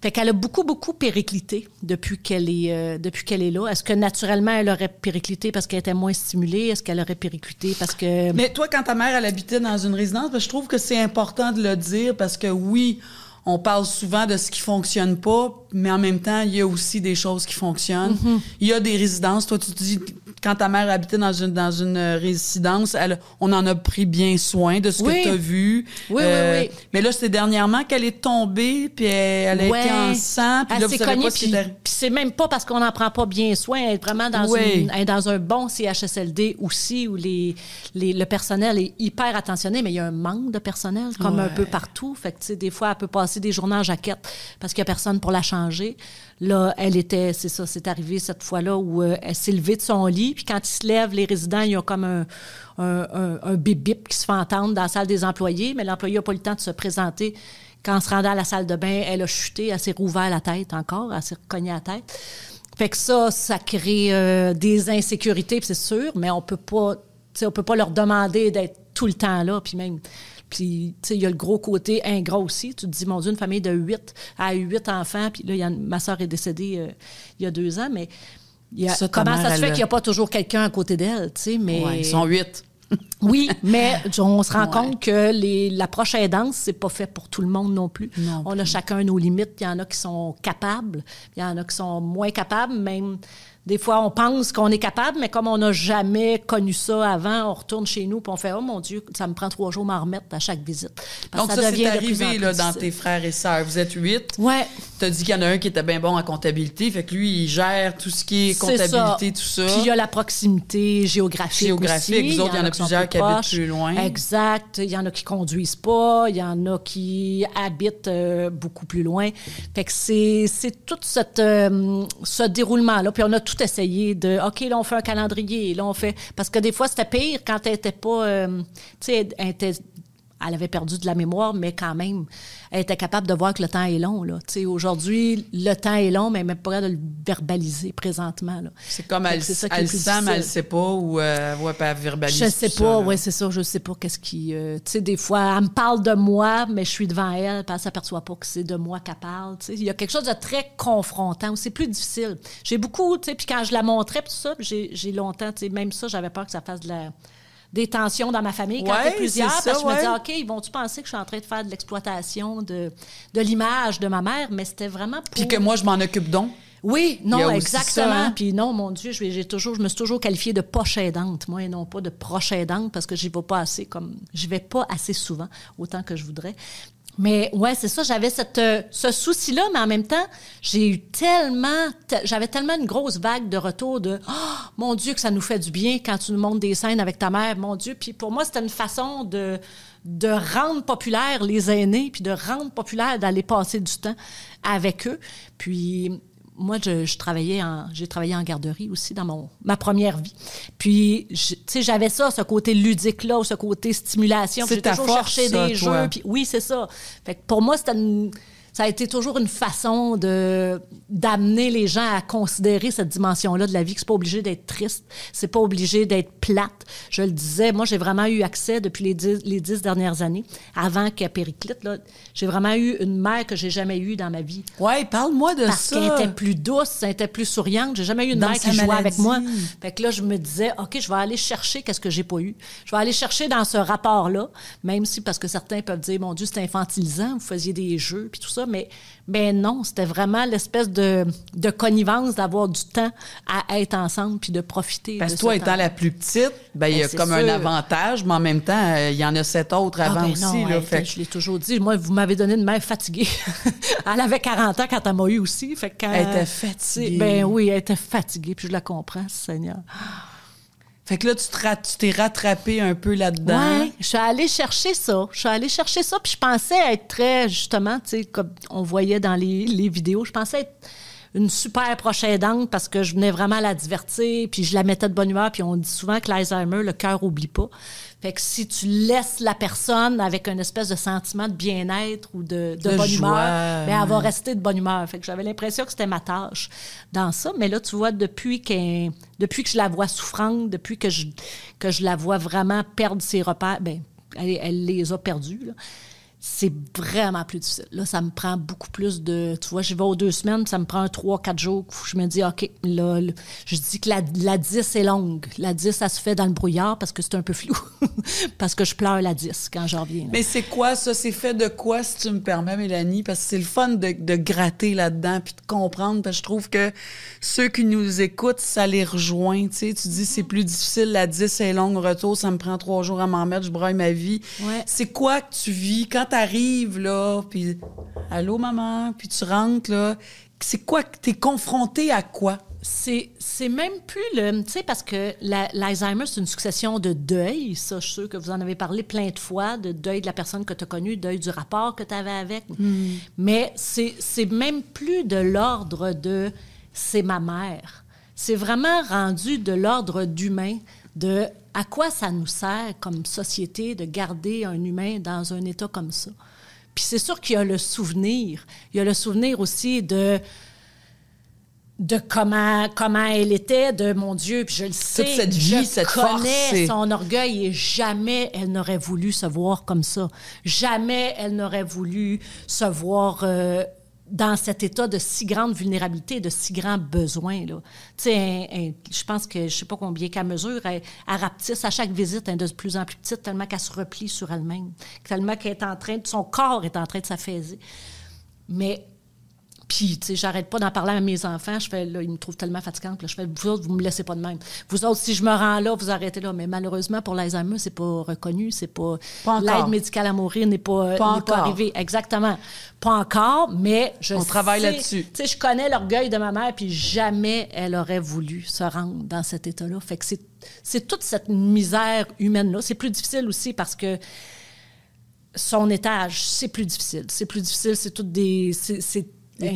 Fait qu'elle a beaucoup, beaucoup périclité depuis qu'elle est, euh, depuis qu'elle est là. Est-ce que naturellement, elle aurait périclité parce qu'elle était moins stimulée? Est-ce qu'elle aurait périclité parce que. Mais toi, quand ta mère, elle habitait dans une résidence, ben, je trouve que c'est important de le dire parce que oui, on parle souvent de ce qui fonctionne pas, mais en même temps, il y a aussi des choses qui fonctionnent. Mm-hmm. Il y a des résidences. Toi, tu te dis, quand ta mère habitait dans une, dans une résidence, elle, on en a pris bien soin de ce Oui. que tu as vu. Euh, Oui, oui, oui. Mais là, c'est dernièrement qu'elle est tombée, puis elle, elle a été en sang, puis Elle là, vous savez cognée, pas puis, puis c'est même pas parce qu'on n'en prend pas bien soin. Elle est vraiment dans, Oui. une- elle est dans un bon CHSLD aussi, où les, les- le personnel est hyper attentionné, mais il y a un manque de personnel, comme un Ouais. peu partout. Fait que, tu sais, des fois, elle peut passer des journées en jaquette parce qu'il y a personne pour la changer. Là, elle était, c'est ça, c'est arrivé cette fois-là où euh, elle s'est levée de son lit, puis quand ils se lèvent, les résidents, ils ont comme un, un, bip-bip qui se fait entendre dans la salle des employés, mais l'employé n'a pas eu le temps de se présenter. Quand on se rendait à la salle de bain, elle a chuté, elle s'est rouvert la tête encore, elle s'est cognée la tête. Fait que ça, ça crée euh, des insécurités, c'est sûr, mais on peut peut pas leur demander d'être tout le temps là, puis même. Puis, tu sais, il y a le gros côté ingrat aussi. Tu te dis, mon Dieu, une famille de huit a eu huit enfants, puis là, y a ma soeur est décédée euh, il y a deux ans, mais il y a- Ça, ta comment ça se fait qu'il n'y a pas toujours quelqu'un à côté d'elle, tu sais, mais... Ouais, ils sont huit. Oui, mais on se rend compte que les, la prochaine danse, c'est pas fait pour tout le monde non plus. Non on a chacun nos limites. Il y en a qui sont capables, il y en a qui sont moins capables, même des fois, on pense qu'on est capable, mais comme on n'a jamais connu ça avant, on retourne chez nous et on fait Oh mon Dieu, ça me prend trois jours m'en remettre à chaque visite. Donc, ça, c'est arrivé là, dans tes frères et sœurs. Vous êtes huit. Ouais. Tu as dit qu'il y en a un qui était bien bon en comptabilité. Fait que lui, il gère tout ce qui est comptabilité, tout ça. Puis il y a la proximité géographique. Géographique. Vous autres, il y en a, plusieurs qui habitent plus loin. Exact. Il y en a qui conduisent pas. Il y en a qui habitent euh, beaucoup plus loin. Fait que c'est tout cette, euh, ce déroulement-là. Puis on a tout essayer de OK, là, on fait un calendrier, là, on fait. Parce que des fois, c'était pire quand elle était pas. Euh, tu sais, elle avait perdu de la mémoire, mais quand même, elle était capable de voir que le temps est long. Là. Aujourd'hui, le temps est long, mais elle n'est pas de le verbaliser présentement. C'est comme elle, ça elle sent, mais elle ne sait pas ou euh, ouais, pas verbaliser. Je sais pas, oui, c'est ça. Je sais pas qu'est-ce qui. Euh, tu sais, des fois, elle me parle de moi, mais je suis devant elle, puis elle s'aperçoit pas que c'est de moi qu'elle parle. Il y a quelque chose de très confrontant, c'est plus difficile. J'ai beaucoup, tu sais, puis quand je la montrais, tout ça, j'ai longtemps, tu sais, même ça, j'avais peur que ça fasse de la des tensions dans ma famille quand ouais, plusieurs. parce que je me disais, OK, ils vont-tu penser que je suis en train de faire de l'exploitation de, de l'image de ma mère? Mais c'était vraiment pour... Puis que moi, je m'en occupe donc. Oui, non, exactement. Hein? Puis non, mon Dieu, j'ai toujours, je me suis toujours qualifiée de poche aidante, moi, et non pas de proche aidante, parce que j'y vais pas assez comme, je vais pas assez souvent, autant que je voudrais. Mais ouais, c'est ça, j'avais cette, euh, ce souci-là, mais en même temps, j'ai eu tellement, j'avais tellement une grosse vague de retour de oh, mon Dieu, que ça nous fait du bien quand tu nous montres des scènes avec ta mère, mon Dieu. Puis pour moi, c'était une façon de, de rendre populaire les aînés, puis de rendre populaire d'aller passer du temps avec eux. Puis moi, je, travaillais en, j'ai travaillé en garderie aussi dans mon, ma première vie. Puis, tu sais, j'avais ça, ce côté ludique-là, ce côté stimulation. C'est ta force, cherché des jeux. Puis, oui, c'est ça. Fait que pour moi, c'était une, ça a été toujours une façon de d'amener les gens à considérer cette dimension-là de la vie, que c'est pas obligé d'être triste, c'est pas obligé d'être plate. Je le disais, moi, j'ai vraiment eu accès depuis les dix, les dix dernières années, avant qu'à Périclite, là, j'ai vraiment eu une mère que j'ai jamais eue dans ma vie. Ouais, parle-moi de Parce ça. Parce qu'elle était plus douce, elle était plus souriante. J'ai jamais eu une mère qui jouait avec moi. Fait que là, je me disais, OK, je vais aller chercher qu'est-ce que j'ai pas eu. Je vais aller chercher dans ce rapport-là, même si, parce que certains peuvent dire, mon Dieu, c'est infantilisant, vous faisiez des jeux, puis tout ça, mais, mais non, c'était vraiment l'espèce de, de connivence d'avoir du temps à être ensemble puis de profiter. Parce que toi, étant la plus petite, ben, il y a ben, comme un avantage, mais en même temps, euh, il y en a sept autres ah, avant ben aussi. là, fait... Je l'ai toujours dit. Moi, vous m'avez donné une mère fatiguée. elle avait 40 ans quand elle m'a eu aussi. Fait elle était fatiguée. Ben oui, elle était fatiguée, puis je la comprends, Seigneur. Fait que là, tu t'es rattrapé un peu là-dedans. Oui, je suis allée chercher ça. Je suis allée chercher ça, puis je pensais être très, justement, tu sais, comme on voyait dans les, les vidéos, je pensais être une super prochaine dente parce que je venais vraiment la divertir, puis je la mettais de bonne humeur. Puis on dit souvent que l'Alzheimer, le cœur oublie pas. Fait que si tu laisses la personne avec une espèce de sentiment de bien-être ou de, de, bonne humeur, ben, elle va rester de bonne humeur. Fait que j'avais l'impression que c'était ma tâche dans ça. Mais là, tu vois, depuis, depuis que je la vois souffrante, depuis que je, que je la vois vraiment perdre ses repères, ben, elle, elle les a perdus. Là c'est vraiment plus difficile. Là, ça me prend beaucoup plus de. Tu vois, je vais aux deux semaines, ça me prend trois, quatre jours. Je me dis, OK, là, je dis que la, la 10 est longue. La 10, ça se fait dans le brouillard parce que c'est un peu flou. parce que je pleure la 10 quand j'en reviens. Mais c'est quoi ça? C'est fait de quoi, si tu me permets, Mélanie? Parce que c'est le fun de, de gratter là-dedans puis de comprendre. Parce que je trouve que ceux qui nous écoutent, ça les rejoint. Tu sais, tu dis, c'est plus difficile, la 10 est longue, retour, ça me prend trois jours à m'en mettre, je broye ma vie. C'est quoi que tu vis? Quand t'arrives, là, puis allô, maman, puis tu rentres, là, c'est quoi que t'es confronté à quoi? C'est, c'est même plus le. Tu sais, parce que l'Alzheimer, c'est une succession de deuils. Ça, je suis sûre que vous en avez parlé plein de fois, de deuil de la personne que tu as connue, deuil du rapport que tu avais avec. Hmm. Mais c'est, c'est même plus de l'ordre de c'est ma mère. C'est vraiment rendu de l'ordre d'humain, de à quoi ça nous sert comme société de garder un humain dans un état comme ça? Puis c'est sûr qu'il y a le souvenir. Il y a le souvenir aussi de de comment comment elle était, de mon Dieu, puis je le sais, Toute cette vie, je cette connais son orgueil et jamais elle n'aurait voulu se voir comme ça. Jamais elle n'aurait voulu se voir euh, dans cet état de si grande vulnérabilité, de si grand besoin. Là. Je pense que, je sais pas combien qu'à mesure, elle, elle rapetisse à chaque visite, elle de plus en plus petite, tellement qu'elle se replie sur elle-même, tellement qu'elle est en train, son corps est en train de s'affaiser. Mais puis, tu sais, j'arrête pas d'en parler à mes enfants. Je fais, là, ils me trouvent tellement fatigante. Là, je fais, vous autres, vous me laissez pas de même. Vous autres, si je me rends là, vous arrêtez là. Mais malheureusement, pour l'Alzheimer, c'est pas reconnu. C'est pas. Pas. L'aide médicale à mourir n'est pas, Pas pas encore. arrivée. Exactement. Pas encore, mais je On travaille là-dessus. Tu sais, je connais l'orgueil de ma mère, puis jamais elle aurait voulu se rendre dans cet état-là. Fait que c'est, c'est toute cette misère humaine-là. C'est plus difficile aussi parce que son étage, c'est plus difficile. C'est plus difficile, c'est tout des. C'est, c'est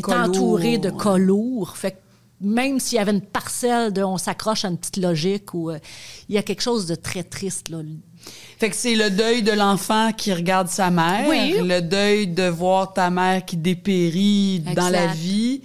Entouré de cas lourds. Fait que même s'il y avait une parcelle de on s'accroche à une petite logique ou euh, il y a quelque chose de très triste là. Fait que c'est le deuil de l'enfant qui regarde sa mère, Oui. le deuil de voir ta mère qui dépérit dans la vie.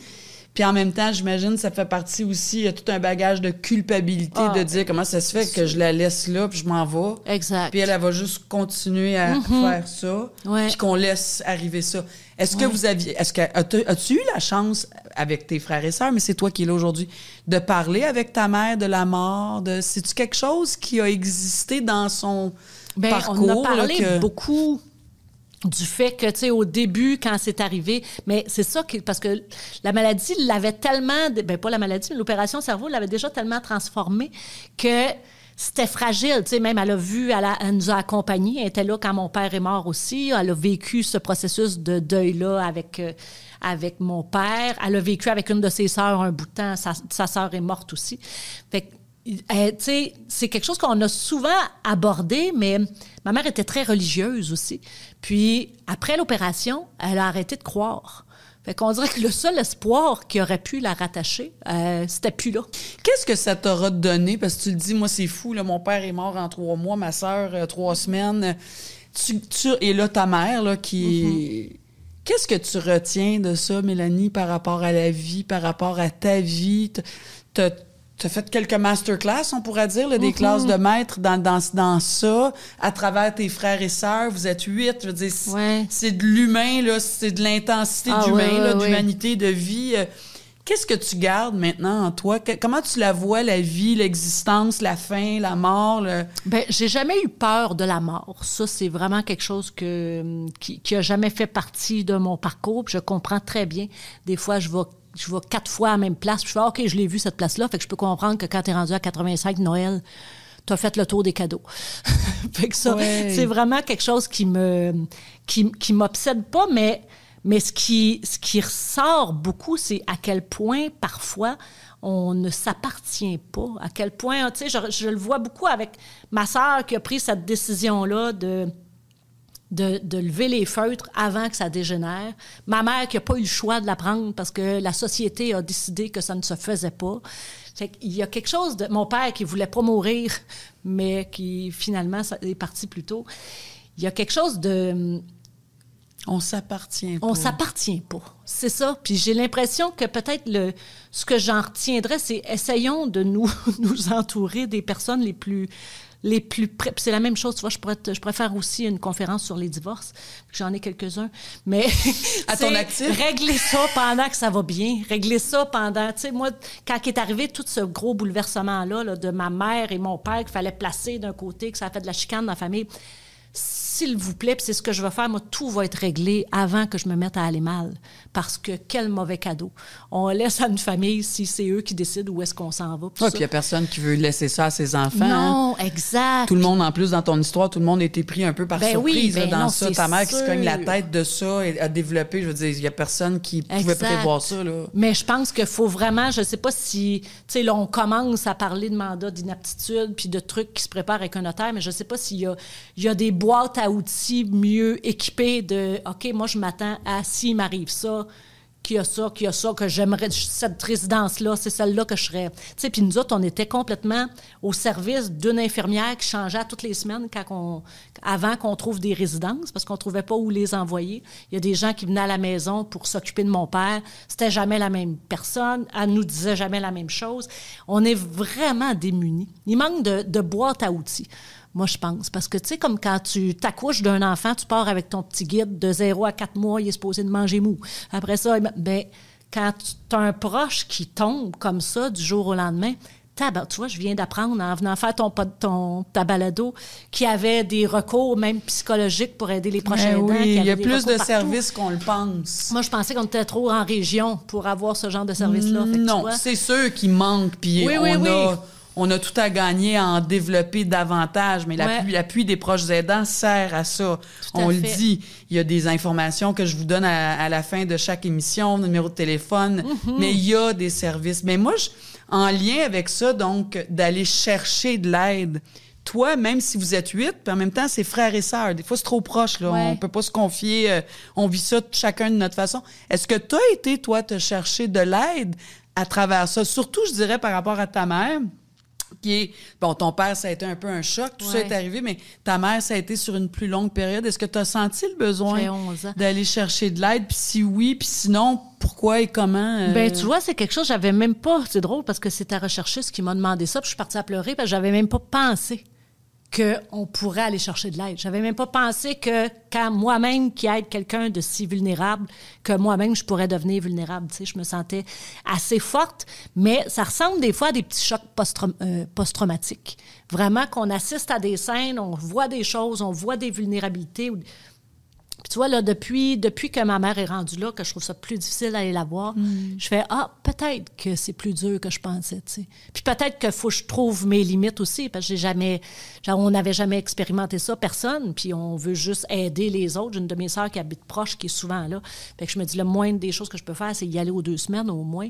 Puis en même temps, j'imagine, ça fait partie aussi, il y a tout un bagage de culpabilité Ah, de dire comment ça se fait que je la laisse là, puis je m'en vais. Exact. Puis elle, elle va juste continuer à faire ça. Ouais. puis qu'on laisse arriver ça. Est-ce que vous aviez, est-ce que as-tu as-tu eu la chance avec tes frères et sœurs, mais c'est toi qui es là aujourd'hui, de parler avec ta mère de la mort, de c'est-tu quelque chose qui a existé dans son Ben, parcours on a parlé là, que- beaucoup du fait que, tu sais, au début, quand c'est arrivé, mais c'est ça qui, parce que la maladie l'avait tellement, ben pas la maladie, mais l'opération cerveau l'avait déjà tellement transformé que c'était fragile, tu sais, même elle a vu, elle, a- nous a accompagnés, elle était là quand mon père est mort aussi, elle a vécu ce processus de deuil-là avec, euh, avec mon père, elle a vécu avec une de ses sœurs un bout de temps, sa, sa sœur est morte aussi. Fait que euh, tu sais, c'est quelque chose qu'on a souvent abordé, mais ma mère était très religieuse aussi. Puis, après l'opération, elle a arrêté de croire. Fait qu'on dirait que le seul espoir qui aurait pu la rattacher, euh, c'était plus là. Qu'est-ce que ça t'aura donné? Parce que tu le dis, moi, c'est fou. Là, mon père est mort en trois mois, ma sœur, euh, trois semaines. Tu, tu- et là, ta mère, là, qui... Qu'est-ce que tu retiens de ça, Mélanie, par rapport à la vie, par rapport à ta vie? As fait quelques masterclass, on pourrait dire, là, des classes de maître dans, dans, dans ça, à travers tes frères et sœurs. Vous êtes huit, je veux dire, c'est- Ouais. c'est de l'humain, là, c'est de l'intensité Ah, d'humain, là, ouais, ouais. d'humanité, de vie. Euh, Qu'est-ce que tu gardes maintenant en toi? Que- comment tu la vois, la vie, l'existence, la fin, la mort? le- Ben, j'ai jamais eu peur de la mort. Ça, c'est vraiment quelque chose que, qui, qui a jamais fait partie de mon parcours. Puis je comprends très bien. Des fois, je vais, je vais quatre fois à la même place. Puis je fais, OK, je l'ai vu, cette place-là. Fait que je peux comprendre que quand tu es rendu à 85 Noël, tu as fait le tour des cadeaux. fait que ça, Ouais. c'est vraiment quelque chose qui me, qui, qui m'obsède pas, mais, mais ce qui, ce qui ressort beaucoup, c'est à quel point, parfois, on ne s'appartient pas. À quel point, tu sais, je, je le vois beaucoup avec ma sœur qui a pris cette décision-là de, de, de lever les feutres avant que ça dégénère. Ma mère qui n'a pas eu le choix de la prendre parce que la société a décidé que ça ne se faisait pas. Fait qu'il y a quelque chose de... Mon père qui voulait pas mourir, mais qui finalement est parti plus tôt. Il y a quelque chose de... On s'appartient pas. On s'appartient pas. C'est ça. Puis j'ai l'impression que peut-être le ce que j'en retiendrai, c'est essayons de nous, nous entourer des personnes les plus les plus près. C'est la même chose, tu vois, je pourrais, te- je pourrais faire aussi une conférence sur les divorces. J'en ai quelques-uns. Mais. À ton actif? Régler ça pendant que ça va bien. Régler ça pendant. Tu sais, moi, quand est arrivé tout ce gros bouleversement-là là, de ma mère et mon père qu'il fallait placer d'un côté, que ça a fait de la chicane dans la famille, s'il vous plaît, puis c'est ce que je vais faire, moi, tout va être réglé avant que je me mette à aller mal. Parce que quel mauvais cadeau. On laisse à une famille si c'est eux qui décident où est-ce qu'on s'en va. puis il n'y a personne qui veut laisser ça à ses enfants. hein. Non, exact. Tout le monde, en plus, dans ton histoire, tout le monde a été pris un peu par Ben oui, surprise là, ben dans non, ça. Ta mère qui se cogne la tête de ça et a développé, je veux dire, il n'y a personne qui pouvait prévoir ça. Là. Mais je pense qu'il faut vraiment, je sais pas si, tu sais, là, on commence à parler de mandat d'inaptitude puis de trucs qui se préparent avec un notaire, mais je sais pas s'il y a, y a des boîtes à outils mieux équipées de, OK, moi, je m'attends à, s'il m'arrive ça, qu'il y a ça, qu'il y a ça, que j'aimerais, cette résidence-là, c'est celle-là que je serais. Tu sais, puis nous autres, on était complètement au service d'une infirmière qui changeait toutes les semaines avant qu'on trouve des résidences, parce qu'on trouvait pas où les envoyer. Il y a des gens qui venaient à la maison pour s'occuper de mon père. C'était jamais la même personne. Elle nous disait jamais la même chose. On est vraiment démunis. Il manque de, de boîte à outils. Moi, je pense. Parce que, tu sais, comme quand tu t'accouches d'un enfant, tu pars avec ton petit guide de 0 à 4 mois, il est supposé de manger mou. Après ça, ben, quand tu as un proche qui tombe comme ça du jour au lendemain, tu vois, je viens d'apprendre en venant faire ton, ton ta balado qu'il y avait des recours, même psychologiques, pour aider les prochains ben oui, il y a plus de services qu'on le pense. Moi, je pensais qu'on était trop en région pour avoir ce genre de service-là. Non, c'est sûr qu'il manque, puis on a on a tout à gagner à en développer davantage, mais l'appui, des proches aidants sert à ça. on le dit. Il y a des informations que je vous donne à, la fin de chaque émission, numéro de téléphone, mm-hmm. mais il y a des services. Mais moi, en lien avec ça, donc, d'aller chercher de l'aide. Toi, même si vous êtes huit, puis en même temps, c'est frères et sœurs. Des fois, c'est trop proche, là. On peut pas se confier. Euh, on vit ça chacun de notre façon. Est-ce que tu as été, toi, te chercher de l'aide à travers ça? Surtout, je dirais, par rapport à ta mère qui est bon ton père ça a été un peu un choc tout ça est arrivé mais ta mère ça a été sur une plus longue période. Est-ce que tu as senti le besoin d'aller chercher de l'aide? Puis si oui puis sinon pourquoi et comment euh? Ben tu vois c'est quelque chose j'avais même pas c'est drôle parce que c'est ta recherchiste qui m'a demandé ça puis je suis partie à pleurer parce que j'avais même pas pensé qu'on pourrait aller chercher de l'aide. J'avais même pas pensé que quand moi-même qui aide quelqu'un de si vulnérable, que moi-même je pourrais devenir vulnérable. Tu sais, je me sentais assez forte, mais ça ressemble des fois à des petits chocs euh, post-traumatiques. Vraiment qu'on assiste à des scènes, on voit des choses, on voit des vulnérabilités tu vois, là, depuis, depuis que ma mère est rendue là, que je trouve ça plus difficile d'aller la voir, mm. je fais Ah, peut-être que c'est plus dur que je pensais, tu sais. Puis peut-être qu'il faut que je trouve mes limites aussi, parce que j'ai jamais. on n'avait jamais expérimenté ça, personne, puis on veut juste aider les autres. J'ai une de mes sœurs qui habite proche, qui est souvent là. Fait que je me dis, le moindre des choses que je peux faire, c'est y aller aux deux semaines au moins.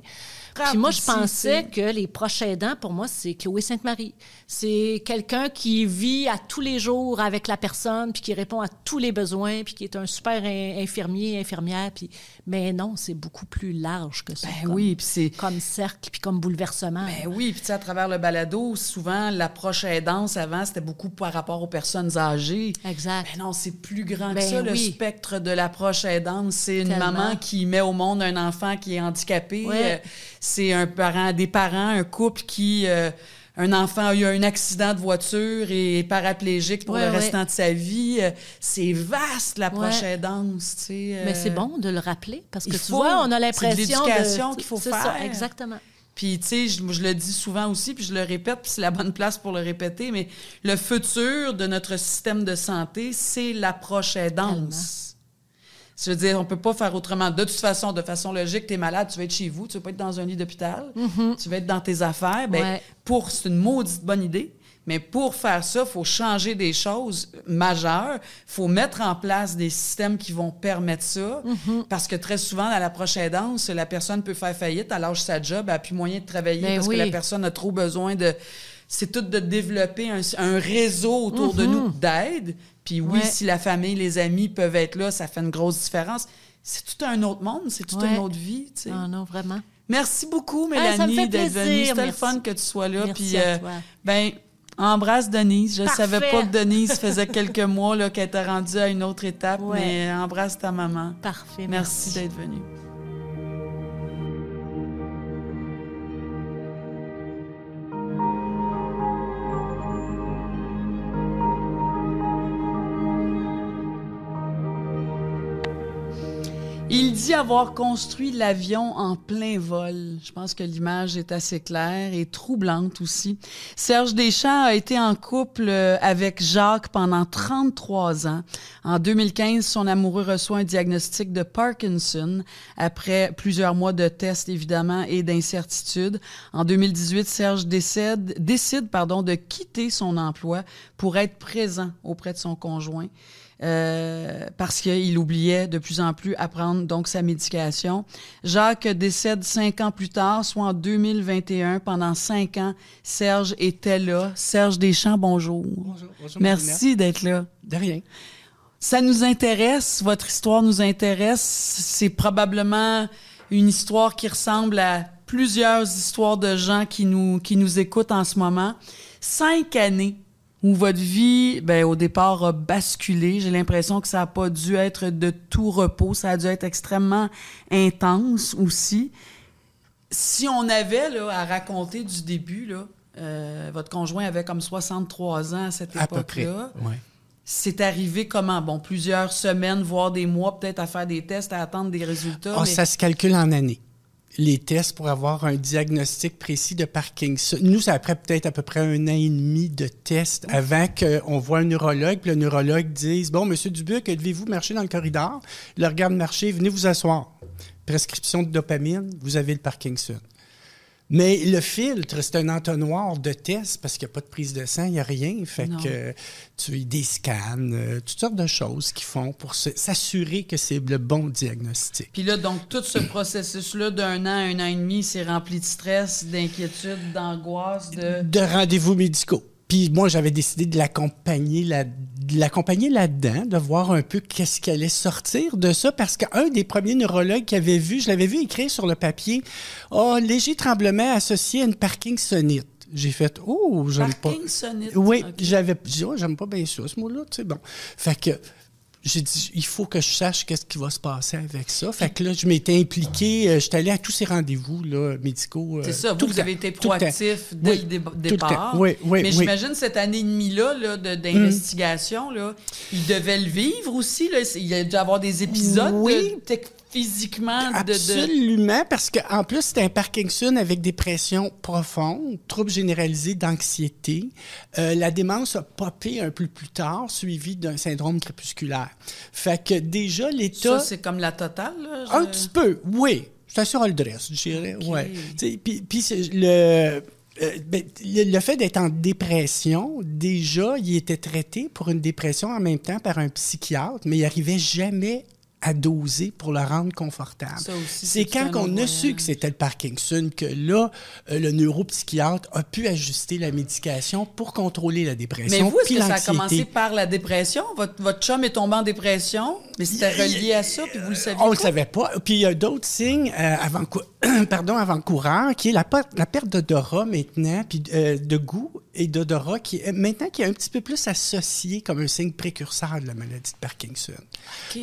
Puis moi, je pensais que les proches aidants, pour moi, c'est Chloé Sainte-Marie. C'est quelqu'un qui vit à tous les jours avec la personne, puis qui répond à tous les besoins, puis qui est un super infirmier, infirmière. Puis... Mais non, c'est beaucoup plus large que ça. Ben oui, puis c'est... Comme cercle, puis comme bouleversement. Ben oui, puis tu sais, à travers le balado, souvent, l'approche aidance avant, c'était beaucoup par rapport aux personnes âgées. Exact. Ben non, c'est plus grand que ben ça, le spectre de l'approche aidance. C'est une maman qui met au monde un enfant qui est handicapé. Euh, c'est un parent, des parents, un couple qui... Euh, un enfant a eu un accident de voiture et est paraplégique pour le restant de sa vie. Euh, c'est vaste, la prochaine danse, tu sais. Mais c'est bon de le rappeler parce que tu vois, on a l'impression. C'est l'éducation qu'il faut faire. Ça, exactement. Puis, tu sais, je, le dis souvent aussi, puis je le répète, puis c'est la bonne place pour le répéter, mais le futur de notre système de santé, c'est l'approche aidance. Je veux dire, on peut pas faire autrement. De toute façon, de façon logique, tu es malade, tu vas être chez vous, tu vas pas être dans un lit d'hôpital, mm-hmm. tu vas être dans tes affaires. Ben, pour, c'est une maudite bonne idée. Mais pour faire ça, il faut changer des choses majeures. Il faut mettre en place des systèmes qui vont permettre ça. Mm-hmm. Parce que très souvent, à la prochaine danse, la personne peut faire faillite, elle lâche sa job, elle n'a plus moyen de travailler ben parce que la personne a trop besoin de c'est tout de développer un, réseau autour de nous mm-hmm. d'aide. Puis oui, si la famille, les amis peuvent être là, ça fait une grosse différence. C'est tout un autre monde, c'est toute une autre vie. Tu sais. Non, non, vraiment. Merci beaucoup, Mélanie, d'être venue. C'était le fun que tu sois là. Merci puis, euh, ben, embrasse Denise. Je ne savais pas que Denise faisait quelques mois qu'elle était rendue à une autre étape, mais embrasse ta maman. Parfait. Merci, merci. d'être venue. Dit avoir construit l'avion en plein vol. Je pense que l'image est assez claire et troublante aussi. Serge Deschamps a été en couple euh, avec Jacques pendant 33 ans. En 2015, son amoureux reçoit un diagnostic de Parkinson après plusieurs mois de tests évidemment et d'incertitudes. En 2018, Serge décide pardon, de quitter son emploi pour être présent auprès de son conjoint. Euh, parce qu'il oubliait de plus en plus à prendre donc sa médication. Jacques décède cinq ans plus tard, soit en 2021. Pendant cinq ans, Serge était là. Serge Deschamps, bonjour. Bonjour. bonjour Merci d'être là. De rien. Ça nous intéresse, votre histoire nous intéresse. C'est probablement une histoire qui ressemble à plusieurs histoires de gens qui nous, qui nous écoutent en ce moment. Cinq années où votre vie, ben, au départ, a basculé. J'ai l'impression que ça n'a pas dû être de tout repos. Ça a dû être extrêmement intense aussi. Si on avait là, à raconter du début, là, euh, votre conjoint avait comme 63 ans à cette À peu près. époque-là. ouais. C'est arrivé comment? Bon, plusieurs semaines, voire des mois, peut-être à faire des tests, à attendre des résultats. Mais- Ça se calcule en années. Les tests pour avoir un diagnostic précis de Parkinson. Nous, ça après peut-être à peu près un an et demi de tests avant qu'on voit un neurologue, le neurologue dise Bon, Monsieur Dubuc, devez-vous marcher dans le corridor? Il le regarde marcher, venez vous asseoir. Prescription de dopamine, vous avez le Parkinson. Mais le filtre, c'est un entonnoir de tests parce qu'il n'y a pas de prise de sang, il n'y a rien. Fait Non. que tu des scans, euh, toutes sortes de choses qu'ils font pour s'assurer que c'est le bon diagnostic. Puis là, donc, tout ce processus-là d'un an, un an et demi, c'est rempli de stress, d'inquiétude, d'angoisse, de... de rendez-vous médicaux. Puis moi, j'avais décidé de l'accompagner de l'accompagner là-dedans, de voir un peu qu'est-ce qui allait sortir de ça, parce qu'un des premiers neurologues qui avait vu, je l'avais vu écrire sur le papier, « Oh, léger tremblement associé à une parkinsonite ». J'ai fait « Oh, j'aime pas ». Oui, j'avais j'ai dit, oh, j'aime pas bien ça, ce mot-là, tu sais, bon. Fait que j'ai dit, il faut que je sache qu'est-ce qui va se passer avec ça. Fait que là, je m'étais impliqué, euh, j'étais allé à tous ces rendez-vous là, médicaux. euh, C'est ça, tout vous, le vous avez été le proactif dès Oui, le dé- le départ. temps. Oui, oui, Mais j'imagine cette année et demie-là là, de- d'investigation, là, il devait le vivre aussi. Là. Il a dû avoir des épisodes Oui. de- physiquement de... de... Absolument, parce qu'en plus, c'est un Parkinson avec dépression profonde, trouble généralisé d'anxiété. Euh, la démence a popé un peu plus tard, suivi d'un syndrome crépusculaire. Fait que déjà, l'état... Ça, c'est comme la totale. Là, Un je- petit peu, oui. C'est assez all dress, je dirais. Ouais. Tu sais, Puis, le, euh, ben, le, le fait d'être en dépression, déjà, il était traité pour une dépression en même temps par un psychiatre, mais il n'arrivait jamais à doser pour le rendre confortable. C'est quand on a su que c'était le Parkinson que là, euh, le neuropsychiatre a pu ajuster la médication pour contrôler la dépression. Mais vous, est-ce que ça a commencé par la dépression? Votre, votre chum est tombé en dépression, mais c'était relié à ça, puis vous le saviez On le pas? savait pas. Puis il y a d'autres signes euh, avant pardon avant-coureurs qui est la, per- la perte d'odorat maintenant, puis euh, de goût et d'odorat qui est maintenant qui est un petit peu plus associé comme un signe précurseur de la maladie de Parkinson.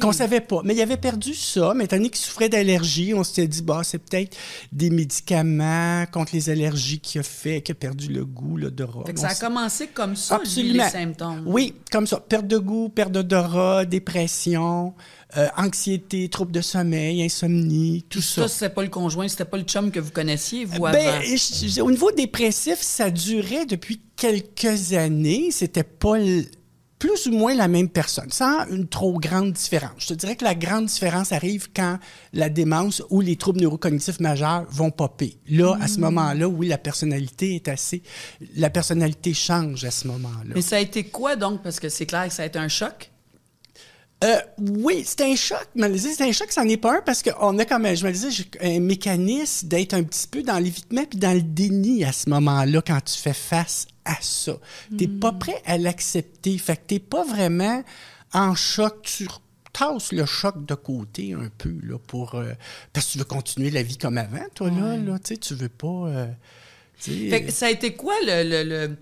Qu'on savait pas. Mais il avait perdu ça, mais étant donné qu'il souffrait d'allergies, on s'était dit bah c'est peut-être des médicaments contre les allergies qui a fait qu'il a perdu le goût, l'odorat. Ça a commencé comme ça, Absolument. les symptômes. Oui, comme ça. Perte de goût, perte d'odorat, dépression, euh, anxiété, troubles de sommeil, insomnie, tout Ça, ça. c'était pas le conjoint, c'était pas le chum que vous connaissiez, vous, Ben, avant. je- je- au niveau dépressif, ça durait depuis quelques années. C'était pas plus ou moins la même personne, sans une trop grande différence. Je te dirais que la grande différence arrive quand la démence ou les troubles neurocognitifs majeurs vont popper. Là, à ce Hmm. moment-là, oui, la personnalité est assez... La personnalité change à ce moment-là. Mais ça a été quoi, donc? Parce que c'est clair que ça a été un choc. Euh, oui, c'est un choc. Mais c'est un choc, c'en est pas un parce qu'on a comme, je me disais, un mécanisme d'être un petit peu dans l'évitement puis dans le déni à ce moment-là quand tu fais face à ça. T'es pas prêt à l'accepter. Fait que t'es pas vraiment en choc. Tu tasses le choc de côté un peu, là, pour, euh, parce que tu veux continuer la vie comme avant, toi, là, là, tu sais, tu veux pas, euh, Fait que ça a été quoi le, le, le,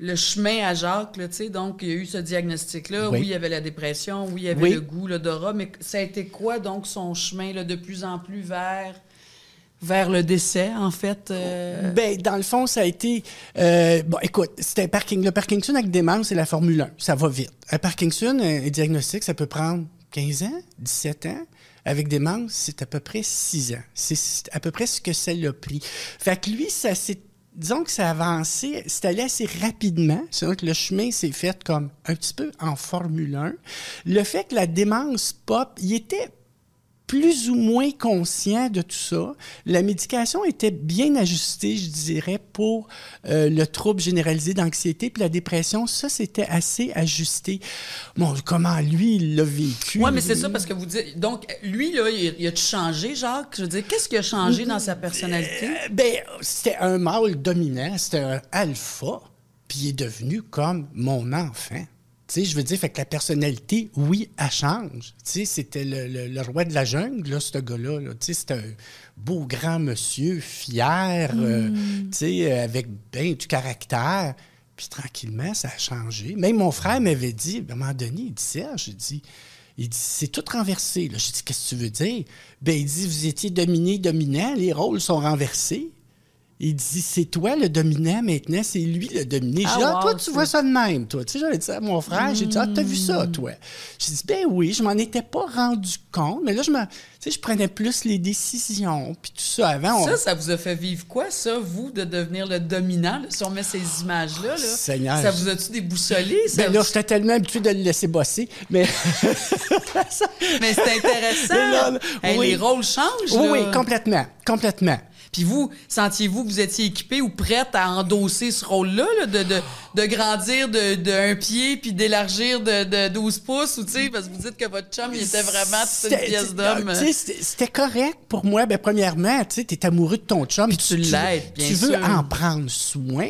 le chemin à Jacques, là, tu sais? Donc, il y a eu ce diagnostic-là. Oui. Oui. il y avait la dépression. Oui, il y avait Oui. le goût, l'odorat. Mais ça a été quoi, donc, son chemin, là, de plus en plus vers, vers le décès, en fait? euh? Ben, dans le fond, ça a été. euh, bon, écoute, c'était un parking. Le Parkinson avec démence, c'est la Formule 1. Ça va vite. Un Parkinson, un, un diagnostic, ça peut prendre 15 ans, 17 ans. Avec démence, c'est à peu près 6 ans. C'est à peu près ce que ça l'a pris. Fait que lui, ça s'est. Disons que ça a avancé, c'est allé assez rapidement. C'est vrai que le chemin s'est fait comme un petit peu en Formule 1. Le fait que la démence pop, il était plus ou moins conscient de tout ça. La médication était bien ajustée, je dirais, pour euh, le trouble généralisé d'anxiété puis la dépression. Ça, c'était assez ajusté. Bon, comment lui, il l'a vécu? Oui, mais c'est ça, parce que vous dites. Donc, lui, là, il, il a-tu changé, Jacques? Je veux dire, qu'est-ce qui a changé dans sa personnalité? Euh, ben, c'était un mâle dominant, c'était un alpha, puis il est devenu comme mon enfant. Tu sais, je veux dire, fait que la personnalité, oui, elle change. Tu sais, c'était le, le- le roi de la jungle, là, ce gars-là. là. Tu sais, c'était un beau grand monsieur, fier, euh, tu sais, euh, avec bien du caractère. Puis tranquillement, ça a changé. Même mon frère m'avait dit, à un moment donné, il dit, Serge, j'ai dit, il dit, c'est tout renversé. Là. J'ai dit, qu'est-ce que tu veux dire? Ben, il dit, vous étiez dominé, dominant, les rôles sont renversés. Il dit, c'est toi le dominant maintenant, c'est lui le dominé. Ah, J'ai dit, ah, wow, toi, tu vois ça de même, toi. Tu sais, j'avais dit ça à mon frère. J'ai dit, ah, t'as vu ça, Hmm. toi? J'ai dit, ben oui, je m'en étais pas rendu compte, mais là, je me, tu sais, je prenais plus les décisions, puis tout ça. Avant, on- Ça, ça vous a fait vivre quoi, ça, vous, de devenir le dominant? là, si on met ces images-là, là, Seigneur. ça vous a-tu déboussolé? Ça Ben là, j'étais tellement habitué de le laisser bosser, mais... Mais c'est intéressant. Mais là, là, Hey, oui. Les rôles changent. oui, là. oui, complètement, complètement. Puis vous, sentiez-vous que vous étiez équipé ou prête à endosser ce rôle-là, là, de, de, de grandir de, de pied puis d'élargir de, de 12 pouces, ou tu sais, parce que vous dites que votre chum, il était vraiment toute une pièce d'homme. C'était correct pour moi. Ben, premièrement, tu sais, t'es amoureux de ton chum. Puis tu l'aides, bien Tu veux sûr. en prendre soin.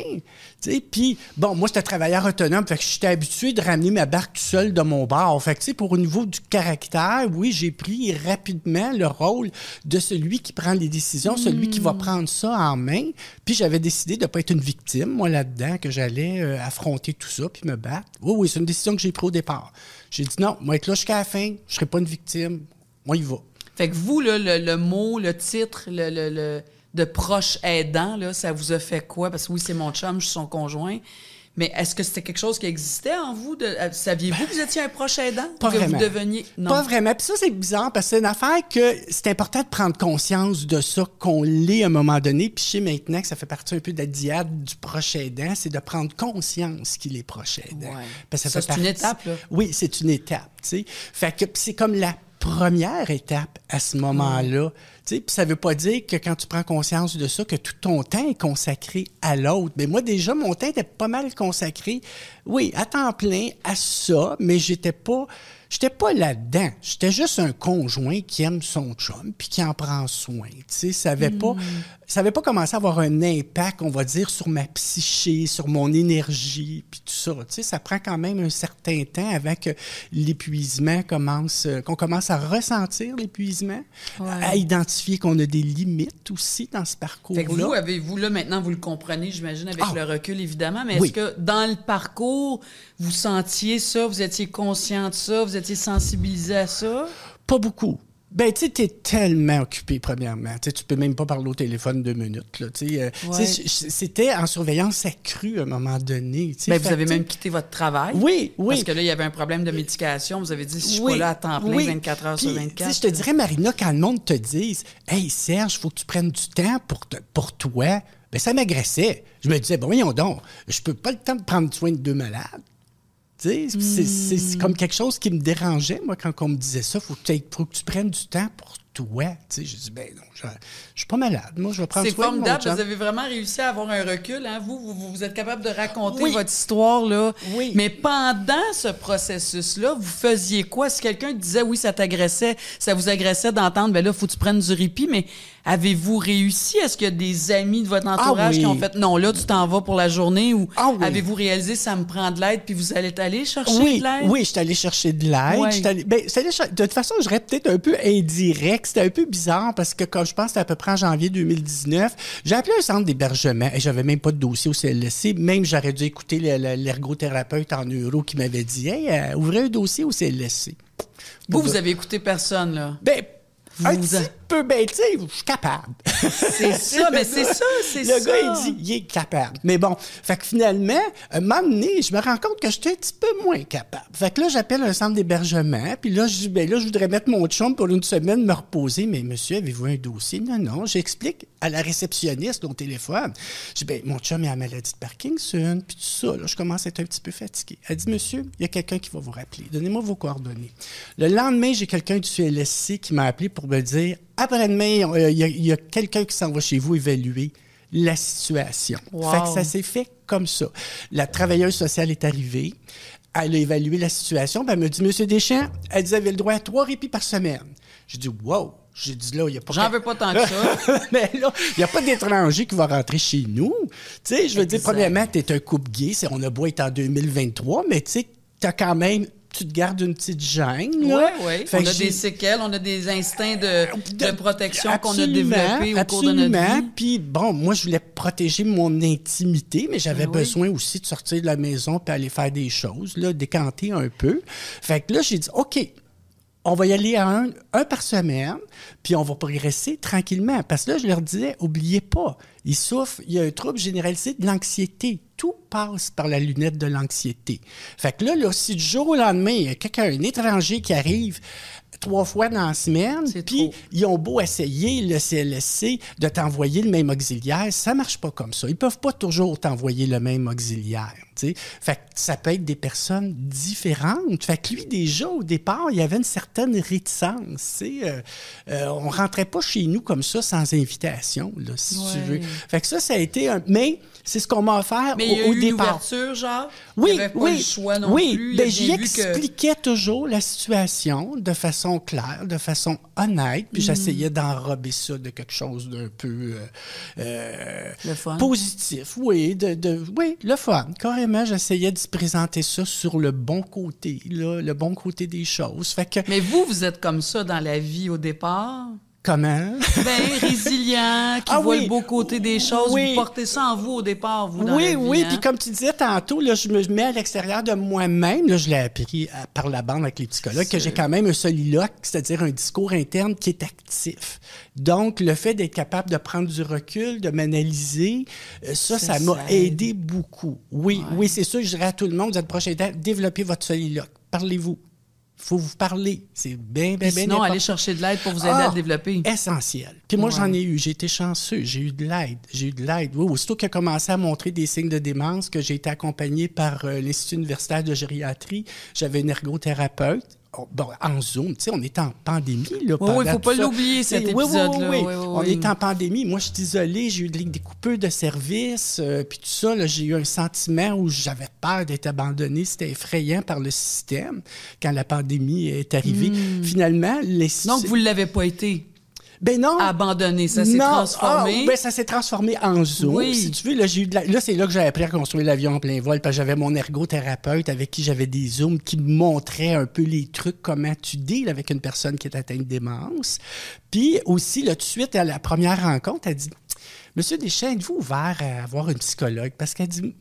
Puis, bon, moi, j'étais travailleur autonome, fait que j'étais habitué de ramener ma barque tout seul de mon bar. Fait que, tu sais, pour au niveau du caractère, oui, j'ai pris rapidement le rôle de celui qui prend les décisions, celui qui va prendre ça en main. Puis j'avais décidé de pas être une victime, moi, là-dedans, que j'allais euh, affronter tout ça puis me battre. Oui, oui, c'est une décision que j'ai prise au départ. J'ai dit non, moi, être là jusqu'à la fin, je serai pas une victime. Moi, il va. Fait que vous, là, le, le mot, le titre, le, le- le- de proche aidant, là, ça vous a fait quoi? Parce que oui, c'est mon chum, je suis son conjoint. Mais est-ce que c'était quelque chose qui existait en vous? De, euh, Saviez-vous que vous étiez un proche aidant? Pas que vraiment. vous deveniez. Non. Pas vraiment. Puis ça, c'est bizarre parce que c'est une affaire que c'est important de prendre conscience de ça, qu'on l'est à un moment donné. Puis je sais maintenant que ça fait partie un peu de la diade du proche aidant, c'est de prendre conscience qu'il est proche aidant. Ouais. Parce que Ça, c'est une étape, là. Oui, c'est une étape, tu sais. Fait que c'est comme la première étape à ce moment-là. Puis ça veut pas dire que quand tu prends conscience de ça, que tout ton temps est consacré à l'autre. Mais moi, déjà, mon temps était pas mal consacré, oui, à temps plein à ça, mais j'étais pas, j'étais pas là-dedans. J'étais juste un conjoint qui aime son chum puis qui en prend soin. Tu sais, ça avait pas, ça avait pas commencé à avoir un impact, on va dire, sur ma psyché, sur mon énergie puis tout ça. Tu sais, ça prend quand même un certain temps avant que l'épuisement commence, euh, qu'on commence à ressentir l'épuisement, à identifier qu'on a des limites aussi dans ce Fait que vous, parcours-là. avez-vous, là, maintenant, vous le comprenez, j'imagine, avec Ah. le recul, évidemment, mais Oui. est-ce que dans le parcours, vous sentiez ça, vous étiez conscient de ça, vous étiez sensibilisé à ça? Pas beaucoup. Ben, tu sais, t'es tellement occupé, premièrement. Tu tu peux même pas parler au téléphone deux minutes, là. Euh, Ouais. c'était en surveillance accrue à un moment donné. Ben, vous avez même quitté votre travail. Oui, oui. Parce que là, il y avait un problème de médication. Vous avez dit, si je suis Oui, pas là à temps plein, oui. 24 heures sur Puis, 24. tu sais, Je te dirais, Marina, quand le monde te dise Hey Serge, faut que tu prennes du temps pour, te- pour toi, ben ça m'agressait. Je me disais, bon, voyons donc, je peux pas le temps de prendre soin de deux malades. C'est- c'est c'est Hmm. comme quelque chose qui me dérangeait, moi, quand on me disait ça, faut que, tu aies- faut que tu prennes du temps pour toi. Tu sais, je dis, ben non, je, je suis pas malade. Moi, je vais prendre C'est soin de mon formidable. chum. Vous avez vraiment réussi à avoir un recul. Hein? Vous, vous, vous êtes capable de raconter Oui. votre histoire. là. Oui. Mais pendant ce processus-là, vous faisiez quoi? Si quelqu'un disait, oui, ça t'agressait, ça vous agressait d'entendre, ben là, faut que tu prennes du répit, mais avez-vous réussi? Est-ce qu'il y a des amis de votre entourage oui. qui ont fait, non, là, tu t'en vas pour la journée ou Ah oui. avez-vous réalisé, ça me prend de l'aide, puis vous allez aller chercher Oui, de l'aide? oui, je suis allé chercher de l'aide. Allé- ben, de toute façon, je serais peut-être un peu indirect. C'était un peu bizarre parce que, comme je pense, c'était à peu près en janvier 2019, j'ai appelé un centre d'hébergement et j'avais même pas de dossier au CLSC. Même, j'aurais dû écouter le- le- l'ergothérapeute en euro qui m'avait dit Hey, euh, ouvrez un dossier au CLSC. Vous, vous avez écouté personne, là? Ben, un Vous- petit peu, ben, tu sais, je suis capable. C'est ça, mais c'est ça, c'est Le ça. gars, il dit, il est capable. Mais bon, fait que finalement, un moment donné, je me rends compte que j'étais un petit peu moins capable. Fait que là, j'appelle un centre d'hébergement, puis là, je dis, ben là, je voudrais mettre mon chum pour une semaine, me reposer. Mais monsieur, avez-vous un dossier? Non, non. J'explique à la réceptionniste au téléphone. Je dis, ben, mon chum a la maladie de Parkinson, puis tout ça. Là, je commence à être un petit peu fatigué. Elle dit, monsieur, il y a quelqu'un qui va vous rappeler. Donnez-moi vos coordonnées. Le lendemain, j'ai quelqu'un du CLSC qui m'a appelé pour me dire, après-demain, euh, il y a, il y a quelqu'un qui s'en va chez vous évaluer la situation. Wow. Fait que ça s'est fait comme ça. La travailleuse sociale est arrivée. Elle a évalué la situation. puis elle me dit, Monsieur Deschamps, elle dit, vous avez le droit à trois répits par semaine. J'ai dit, wow. J'ai dit, là, il n'y a pas... J'en veux pas tant que ça. Mais là, il n'y a pas d'étranger qui va rentrer chez nous. Tu sais, je veux dire, premièrement, tu es un couple gay. c'est- On a beau être en 2023, mais tu sais, tu as quand même... Tu te gardes une petite gêne. Oui, là. oui. On a des séquelles, on a des instincts de, de de- protection qu'on a développés au cours de notre vie. Puis bon, moi, je voulais protéger mon intimité, mais j'avais oui. besoin aussi de sortir de la maison puis aller faire des choses, là, décanter un peu. Fait que là, j'ai dit, OK, on va y aller à un, un par semaine. Puis on va progresser tranquillement. Parce que là, je leur disais, oubliez pas, ils souffrent, il y a un trouble généralisé de l'anxiété. Tout passe par la lunette de l'anxiété. Fait que là, là, si du jour au lendemain, il y a quelqu'un, un étranger qui arrive trois fois dans la semaine, puis ils ont beau essayer, le CLSC, de t'envoyer le même auxiliaire, ça marche pas comme ça. Ils peuvent pas toujours t'envoyer le même auxiliaire. Fait que ça peut être des personnes différentes. Fait que lui, déjà, au départ, il y avait une certaine réticence. Euh, euh, on rentrait pas chez nous comme ça sans invitation, là, si tu veux. Fait que ça, ça a été un... Mais c'est ce qu'on m'a offert Mais au, il y a au eu une départ. ouverture, genre? Oui, il n'y avait pas oui, le choix non oui. plus. Ben, j'y que- toujours la situation de façon claire, de façon honnête, Mm. puis j'essayais d'enrober ça de quelque chose d'un peu euh, euh, Le fun. positif. Oui, de, de- oui, le fun. Carrément, j'essayais de se présenter ça sur le bon côté, là, le bon côté des choses. Fait que, Mais vous, vous êtes comme ça dans la vie au départ? Comment? Ben, résilient, qui Ah voit oui. le beau côté des choses. Oui. Vous portez ça en vous au départ, vous, dans Oui, la vie, oui. hein? Puis comme tu disais tantôt, là, je me mets à l'extérieur de moi-même. Là, je l'ai appris à- par la bande avec les psychologues que j'ai quand même un soliloque, c'est-à-dire un discours interne qui est actif. Donc, le fait d'être capable de prendre du recul, de m'analyser, euh, ça, Ça, m'a aidé beaucoup. Oui, oui, c'est sûr. Je dirais à tout le monde, vous êtes prochain développez votre soliloque. Parlez-vous. Il faut vous parler. C'est bien, bien, bien sinon, aller chercher de l'aide pour vous aider à Ah, le développer. Essentiel. Puis moi, Ouais. j'en ai eu. J'ai été chanceux. J'ai eu de l'aide. J'ai eu de l'aide. Oui, aussitôt qu'il a commencé à montrer des signes de démence, que j'ai été accompagné par euh, l'Institut universitaire de gériatrie, j'avais une ergothérapeute. Oh, bon, en Zoom, tu sais, on est en pandémie. Là, Oui, pendant oui, faut pas l'oublier, cet épisode-là. oui, oui. Oui, On est en pandémie. Moi, je suis isolée. J'ai eu des, coupures de services. euh, puis tout ça, j'ai eu un sentiment où j'avais peur d'être abandonné. C'était effrayant par le système quand la pandémie est arrivée. Finalement, les... Hmm. Donc, vous ne l'avez pas été Ben non. abandonné. Ça s'est Non. transformé. Ah, ben, ça s'est transformé en Zoom. Oui. Si tu veux, là, j'ai eu de la- là, c'est là que j'ai appris à construire l'avion en plein vol, parce que j'avais mon ergothérapeute avec qui j'avais des Zooms qui me montraient un peu les trucs, comment tu deals avec une personne qui est atteinte de démence. Puis aussi, là, tout de suite, à la première rencontre, elle dit Monsieur Deschamps, êtes-vous ouvert à avoir une psychologue Parce qu'elle dit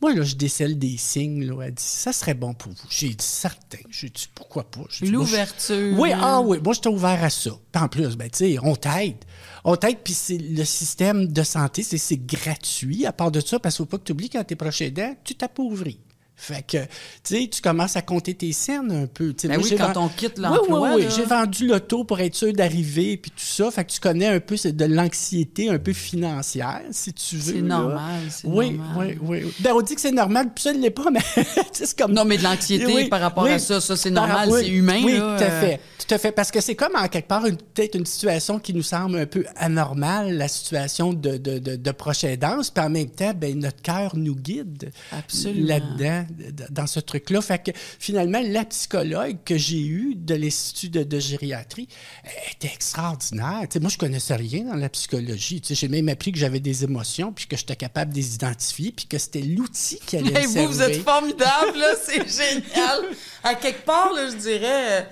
moi, là, je décèle des signes. Là. Elle dit, ça serait bon pour vous. J'ai dit, certain. J'ai dit, pourquoi pas? Je- L'ouverture. oui, ah oui, moi, j'étais ouvert à ça. Puis en plus, ben, tu sais, on t'aide. On t'aide, puis c'est le système de santé, c'est, c'est gratuit. À part de ça, parce qu'il faut pas que tu oublies, quand t'es proche aidant, tu t'appauvris. Fait que, tu sais, tu commences à compter tes scènes un peu. Ben moi, oui, quand on quitte Oui, l'emploi, Oui, oui, là. J'ai vendu l'auto pour être sûr d'arriver, puis tout ça. Fait que tu connais un peu de l'anxiété un peu financière, si tu veux. C'est normal, c'est oui, normal. Oui, oui, Ben, on dit que c'est normal, puis ça ne l'est pas, mais c'est comme... Non, mais de l'anxiété Oui, par rapport oui. à ça, ça, c'est normal, oui, c'est humain. Oui, là, tout à fait. Tout à fait. Parce que c'est comme, en quelque part, peut-être une situation qui nous semble un peu anormale, la situation de, de, de, de proche aidance, puis en même temps, ben, notre cœur nous guide Absolument. là-dedans, dans ce truc-là. Fait que finalement, la psychologue que j'ai eue de l'Institut de, de gériatrie était extraordinaire. Tu sais, moi, je connaissais rien dans la psychologie. Tu sais, j'ai même appris que j'avais des émotions, puis que j'étais capable de les identifier, puis que c'était l'outil qui allait Mais me vous, vous êtes formidable, là, c'est génial. À quelque part, là, je dirais,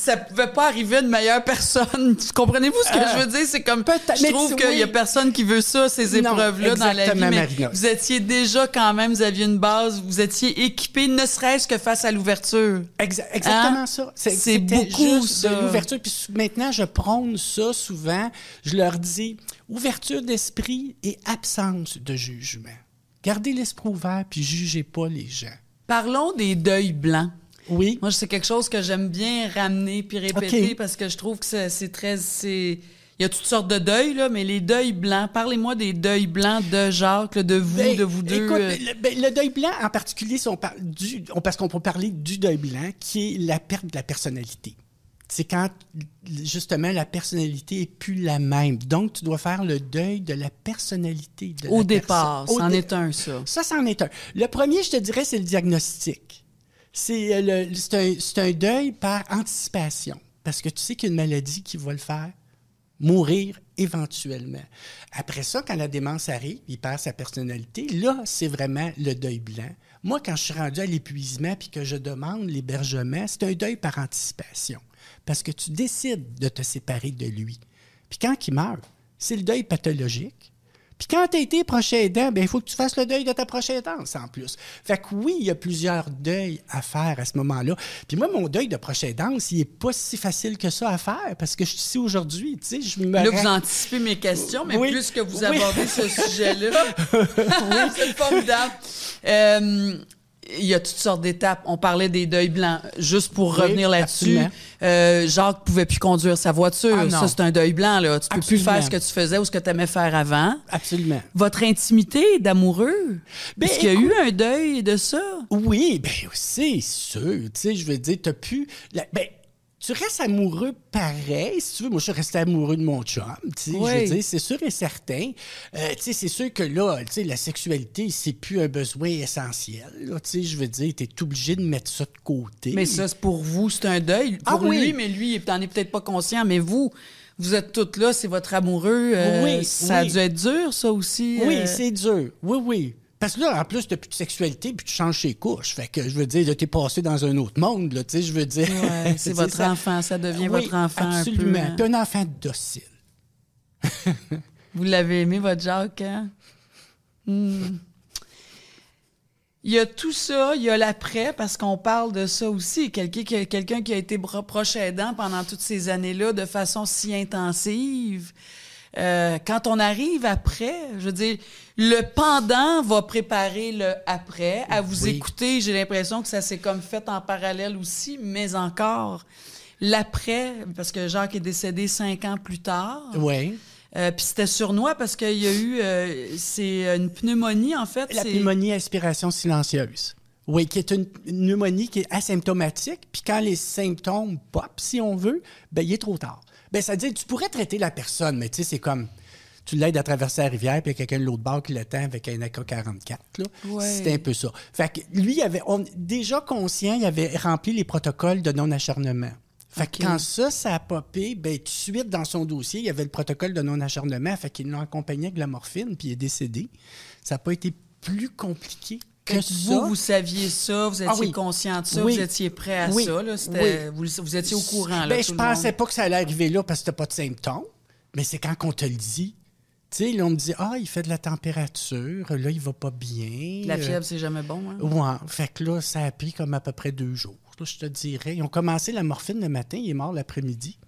ça pouvait pas arriver à une meilleure personne. Comprenez-vous ce que Euh, je veux dire? C'est comme, peut-être, je trouve qu'il y a oui. personne qui veut ça, ces épreuves-là dans la vie. Mais vous étiez déjà quand même, vous aviez une base, vous étiez équipé, ne serait-ce que face à l'ouverture. Exa- exactement Hein? ça. C'est beaucoup, juste ça. l'ouverture. Puis maintenant, je prône ça souvent. Je leur dis ouverture d'esprit et absence de jugement. Gardez l'esprit ouvert puis jugez pas les gens. Parlons des deuils blancs. Oui. Moi, c'est quelque chose que j'aime bien ramener puis répéter parce que je trouve que c'est très. c'est- Il y a toutes sortes de deuils, là, mais les deuils blancs, parlez-moi des deuils blancs de Jacques, de vous, Ben, de vous deux. écoute, euh, le, ben, le deuil blanc, en particulier, si on parle du, on- parce qu'on peut parler du deuil blanc, qui est la perte de la personnalité. C'est quand, justement, la personnalité est plus la même. Donc, tu dois faire le deuil de la personnalité. De au la départ, c'en dé- est un, ça. Ça, c'en est un. Le premier, je te dirais, c'est le diagnostic. C'est euh, c'est un deuil par anticipation. Parce que tu sais qu'il y a une maladie qui va le faire mourir éventuellement. Après ça, quand la démence arrive, il perd sa personnalité, là, c'est vraiment le deuil blanc. Moi, quand je suis rendu à l'épuisement puis que je demande l'hébergement, c'est un deuil par anticipation. Parce que tu décides de te séparer de lui. Puis quand il meurt, c'est le deuil pathologique. Puis quand tu as été proche aidant, ben il faut que tu fasses le deuil de ta proche aidance en plus. Fait que oui, il y a plusieurs deuils à faire à ce moment-là. Puis moi, mon deuil de proche aidance, il est pas si facile que ça à faire parce que je suis ici aujourd'hui. Tu sais, je me Là, vous anticipez mes questions, mais Oui. plus que vous Oui. abordez ce sujet-là, c'est formidable. Euh, il y a toutes sortes d'étapes. On parlait des deuils blancs. Juste pour Oui, revenir là-dessus, euh, Jacques pouvait plus conduire sa voiture. Ah, ça, c'est un deuil blanc. Là. Tu peux plus faire ce que tu faisais ou ce que tu aimais faire avant. Absolument. Votre intimité d'amoureux, Ben, est-ce qu'il y a eu un deuil de ça? Oui, ben c'est sûr. Tu sais, je veux dire, t'as pu. la- ben, tu restes amoureux pareil, si tu veux. Moi, je suis resté amoureux de mon chum, tu sais. Oui. Je veux dire, c'est sûr et certain. Euh, tu sais, c'est sûr que là, tu sais, la sexualité, c'est plus un besoin essentiel. là. Tu sais, je veux dire, t'es obligé de mettre ça de côté. Mais ça, c'est pour vous, c'est un deuil. Ah Pour oui. lui, mais lui, il n'en est peut-être pas conscient. Mais vous, vous êtes toutes là, c'est votre amoureux. euh, Oui, Ça a dû être dur, ça aussi. Oui, euh. c'est dur. Oui, oui. Parce que là, en plus, t'as plus de sexualité, puis tu changes tes couches. Fait que, je veux dire, t'es passé dans un autre monde, là, tu sais, je veux dire. Ouais, c'est votre ça- enfant, ça devient Oui, votre enfant un peu. absolument. hein. Puis un enfant docile. Vous l'avez aimé, votre Jacques, hein? Hmm. Il y a tout ça, il y a l'après, parce qu'on parle de ça aussi. Quelqu'un qui, qui a été proche aidant pendant toutes ces années-là de façon si intensive. Euh, quand on arrive après, je veux dire, le pendant va préparer le après. À vous Oui. écouter, j'ai l'impression que ça s'est comme fait en parallèle aussi, mais encore l'après, parce que Jacques est décédé cinq ans plus tard. Oui. Euh, Puis c'était sournois parce qu'il y a eu, euh, c'est une pneumonie en fait. La pneumonie à aspiration silencieuse. Oui, qui est une une pneumonie qui est asymptomatique. Puis quand les symptômes pop, si on veut, ben il est trop tard. Ben ça veut dire tu pourrais traiter la personne, mais tu sais, c'est comme tu l'aides à traverser la rivière, puis il y a quelqu'un de l'autre bord qui l'attend avec un AK-44. là. Ouais. C'était un peu ça. Fait que lui, il avait, on- déjà conscient, il avait rempli les protocoles de non-acharnement. Fait que quand ça, ça a popé, ben, tout de suite, dans son dossier, il y avait le protocole de non-acharnement. Fait qu'ils l'ont accompagné avec de la morphine, puis il est décédé. Ça n'a pas été plus compliqué que, Fait que ça. vous, vous saviez ça, vous étiez Ah oui. conscient de ça, Oui. vous étiez prêt à Oui. ça, là, vous, vous étiez au courant. Là, Ben, je le pensais monde. pas que ça allait arriver là parce que t'as pas de symptômes. Mais c'est quand on te le dit. Tu sais, là, on me dit, ah, il fait de la température, là, il va pas bien. La Euh, fièvre, c'est jamais bon. Hein? Ouais, fait que là, ça a pris comme à peu près deux jours. Là, je te dirais. Ils ont commencé la morphine le matin, il est mort l'après-midi.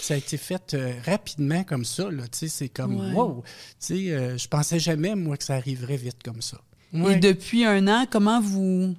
Ça a été fait euh, rapidement comme ça. Là, tu sais, c'est comme, Ouais. wow. Tu sais, euh, je pensais jamais, moi, que ça arriverait vite comme ça. Et depuis un an, comment vous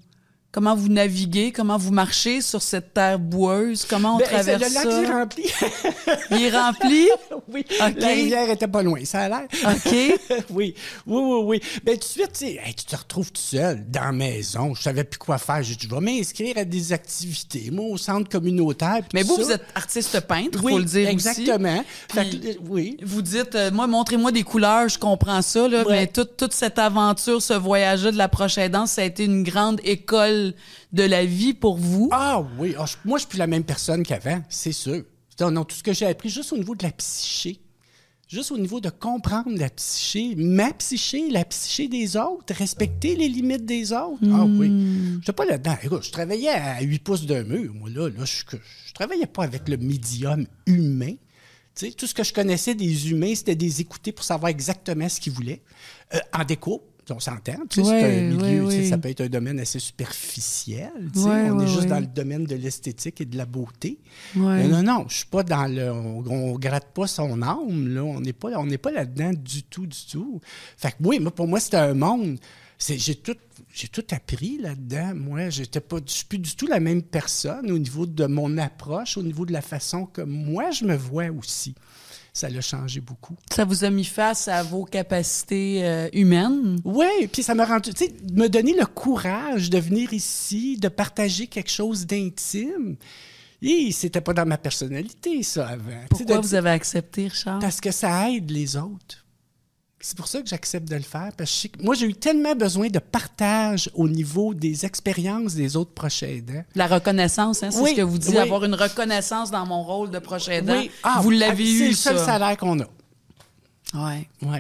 comment vous naviguez, comment vous marchez sur cette terre boueuse, comment on Ben, traverse le lac ça? est rempli. Il est rempli? oui, OK. la rivière était pas loin, ça a l'air. OK. oui, oui, oui, oui. Ben, tout de suite, tu sais, hey, tu te retrouves tout seul dans la maison. Je savais plus quoi faire. J'ai dit, je vais m'inscrire à des activités, moi, au centre communautaire. Mais vous, ça. vous êtes artiste peintre, oui, faut le dire aussi. exactement. Que, euh, oui. Vous dites, euh, moi, montrez-moi des couleurs, je comprends ça, là, Ouais. mais toute, toute cette aventure, ce voyage-là de la prochaine danse, ça a été une grande école de la vie pour vous? Ah oui, Ah, je- moi, je suis plus la même personne qu'avant, c'est sûr. Non, non, tout ce que j'ai appris, juste au niveau de la psyché, juste au niveau de comprendre la psyché, ma psyché, la psyché des autres, respecter les limites des autres. Ah oui. Je n'étais pas là-dedans. Écoute, je travaillais à 8 pouces d'un mur. Moi, là, là je, je travaillais pas avec le médium humain. Tu sais, tout ce que je connaissais des humains, c'était des écouter pour savoir exactement ce qu'ils voulaient. Euh, en déco, on s'entend. Tu sais, Ouais, c'est un milieu, ouais, tu sais, ouais. ça peut être un domaine assez superficiel. tu sais. On est juste dans le domaine de l'esthétique et de la beauté. Mais non, non, je suis pas dans le. On, on gratte pas son âme, là. On n'est pas, on pas là-dedans du tout, du tout. Fait que oui, moi, pour moi, c'était un monde. C'est, j'ai tout. J'ai tout appris là-dedans. Moi, j'étais pas, je suis plus du tout la même personne au niveau de mon approche, au niveau de la façon que moi je me vois aussi. Ça l'a changé beaucoup. Ça vous a mis face à vos capacités euh, humaines? Oui, puis ça m'a rendu, tu sais, me donner le courage de venir ici, de partager quelque chose d'intime. Et c'était pas dans ma personnalité, ça, avant. Pourquoi de- vous avez accepté, Richard? Parce que ça aide les autres. C'est pour ça que j'accepte de le faire. Parce que je sais que- moi, j'ai eu tellement besoin de partage au niveau des expériences des autres proches aidants. La reconnaissance, hein, c'est Oui, ce que vous dites, oui. avoir une reconnaissance dans mon rôle de proche aidant. Oui. Ah, vous l'avez C'est eu, le seul ça. salaire qu'on a. Ouais. Oui,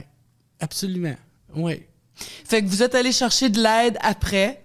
absolument. Oui. Fait que vous êtes allé chercher de l'aide après.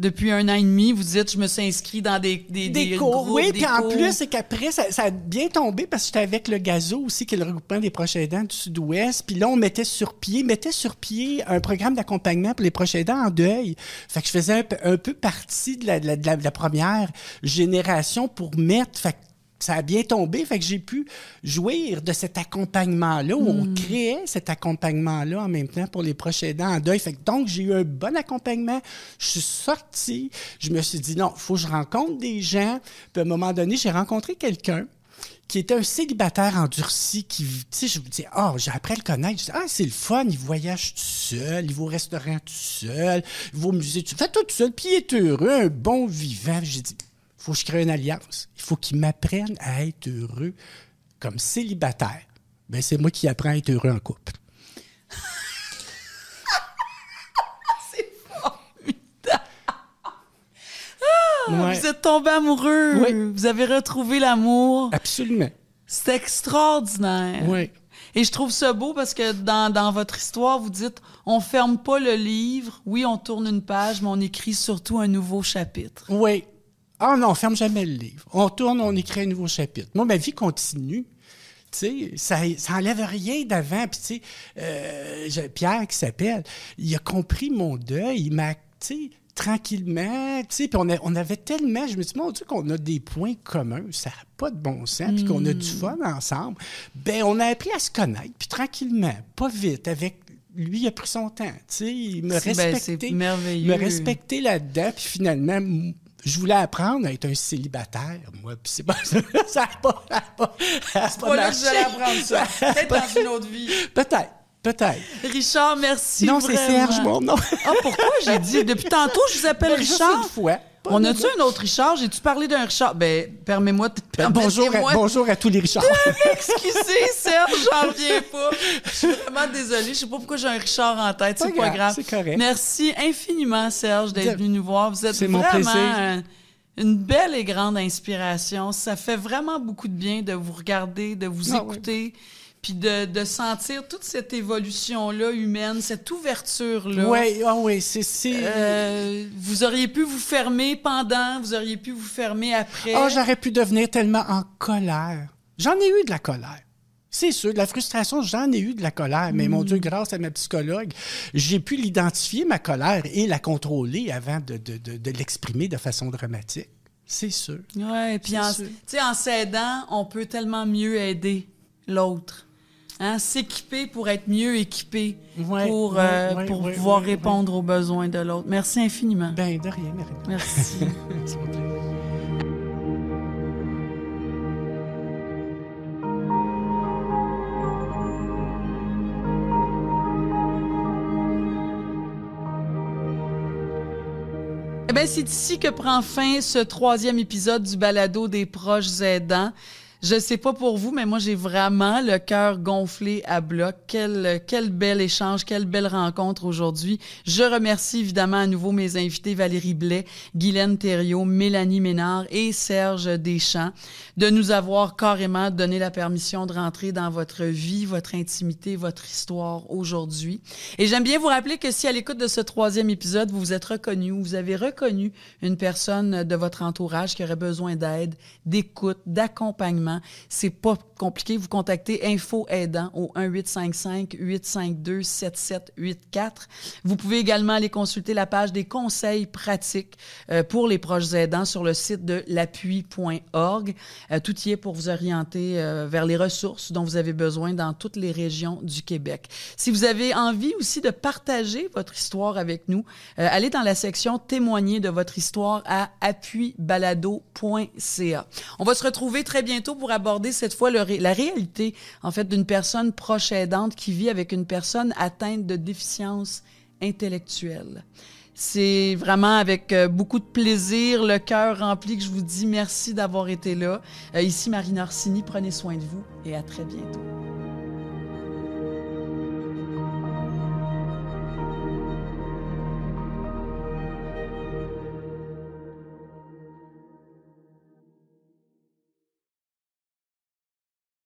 Depuis un an et demi. Vous dites, je me suis inscrit dans des, des, des, des cours. groupes, oui, puis en cours. plus, c'est qu'après, ça, ça a bien tombé parce que j'étais avec le Gazo aussi, qui est le regroupement des proches aidants du Sud-Ouest. Puis là, on mettait sur pied, mettait sur pied un programme d'accompagnement pour les proches aidants en deuil. Fait que je faisais un, peu- un peu partie de la, de la- de la- de la première génération pour mettre. Fait que ça a bien tombé, fait que j'ai pu jouir de cet accompagnement-là, où on créait cet accompagnement-là en même temps pour les proches aidants en deuil. Fait que donc, j'ai eu un bon accompagnement. Je suis sortie, je me suis dit, non, il faut que je rencontre des gens. Puis à un moment donné, j'ai rencontré quelqu'un qui était un célibataire endurci qui, tu sais, je me dis, ah, j'ai appris à le connaître. Je dis, ah, c'est le fun, il voyage tout seul, il va au restaurant tout seul, il va au musée tout fait tout seul, puis il est heureux, un bon vivant. J'ai dit, faut que je crée une alliance. Il faut qu'il m'apprenne à être heureux comme célibataire. Ben, c'est moi qui apprends à être heureux en couple. Ouais, Vous êtes tombé amoureux. Oui. Vous avez retrouvé l'amour. absolument. C'est extraordinaire. Oui. Et je trouve ça beau parce que dans, dans votre histoire, vous dites on ferme pas le livre. Oui, on tourne une page, mais on écrit surtout un nouveau chapitre. Oui. Ah non, on ferme jamais le livre. On tourne, on écrit un nouveau chapitre. Moi, ma vie continue. Ça, ça enlève rien d'avant. Puis, euh, Pierre qui s'appelle, il a compris mon deuil. Il m'a, tu sais, tranquillement, tu sais, puis on, a- on avait tellement, je me suis dit, mon Dieu, qu'on a des points communs, ça n'a pas de bon sens, puis qu'on a du fun ensemble. Ben, on a appris à se connaître, puis tranquillement, pas vite, avec lui, il a pris son temps, tu sais, il me ben, respectait. c'est merveilleux. Me respecter là-dedans, puis finalement, je voulais apprendre à être un célibataire, moi, puis c'est pas ça. Ça n'a pas, C'est pas là que allez apprendre ça. Peut-être dans une autre vie. Peut-être, peut-être. Richard, merci. non, c'est. Serge, mon nom. Ah, pourquoi j'ai dit? Depuis tantôt je vous appelle Juste Richard? une fois. Pas On a-tu un autre Richard? J'ai-tu parlé d'un Richard? Ben, permets-moi de Ben, bonjour, à, permettez-moi de bonjour à tous les Richards. Excusez, Serge, j'en reviens pas. Je suis vraiment désolée. Je sais pas pourquoi j'ai un Richard en tête. Pas C'est pas grave, grave. c'est correct. Merci infiniment, Serge, d'être venu nous voir. Vous êtes C'est mon vraiment plaisir. un- une belle et grande inspiration. Ça fait vraiment beaucoup de bien de vous regarder, de vous Ah oui. Puis de, de sentir toute cette évolution-là humaine, cette ouverture-là. Oui, ah oui, c'est. Euh, vous auriez pu vous fermer pendant, vous auriez pu vous fermer après. Ah, j'aurais pu devenir tellement en colère. J'en ai eu de la colère. C'est sûr, de la frustration, j'en ai eu de la colère. Mais mon Dieu, grâce à ma psychologue, j'ai pu l'identifier, ma colère, et la contrôler avant de, de- de- de l'exprimer de façon dramatique. C'est sûr. Ouais, puis en, en s'aidant, on peut tellement mieux aider l'autre. Hein? S'équiper pour être mieux équipé, Ouais, pour, ouais, euh, ouais, pour ouais, pouvoir répondre aux besoins de l'autre. Merci infiniment. Ben, de rien, Marie. Merci. Plaisir. Eh bien, c'est ici que prend fin ce troisième épisode du balado des proches aidants. Je sais pas pour vous, mais moi, j'ai vraiment le cœur gonflé à bloc. Quel, quel bel échange, quelle belle rencontre aujourd'hui. Je remercie évidemment à nouveau mes invités Valérie Blais, Guylaine Thériault, Mélanie Ménard et Serge Deschamps de nous avoir carrément donné la permission de rentrer dans votre vie, votre intimité, votre histoire aujourd'hui. Et j'aime bien vous rappeler que si à l'écoute de ce troisième épisode, vous vous êtes reconnu ou vous avez reconnu une personne de votre entourage qui aurait besoin d'aide, d'écoute, d'accompagnement, c'est pas compliqué. Vous contactez Info Aidant au 1-855-852-7784. Vous pouvez également aller consulter la page des conseils pratiques euh, pour les proches aidants sur le site de l'appui.org. Euh, tout y est pour vous orienter euh, vers les ressources dont vous avez besoin dans toutes les régions du Québec. Si vous avez envie aussi de partager votre histoire avec nous, euh, allez dans la section témoigner de votre histoire à appuibalado.ca. On va se retrouver très bientôt pour aborder cette fois la réalité en fait d'une personne proche aidante qui vit avec une personne atteinte de déficience intellectuelle. C'est vraiment avec euh, beaucoup de plaisir, le cœur rempli que je vous dis merci d'avoir été là. Euh, ici Marine Orsini, prenez soin de vous et à très bientôt.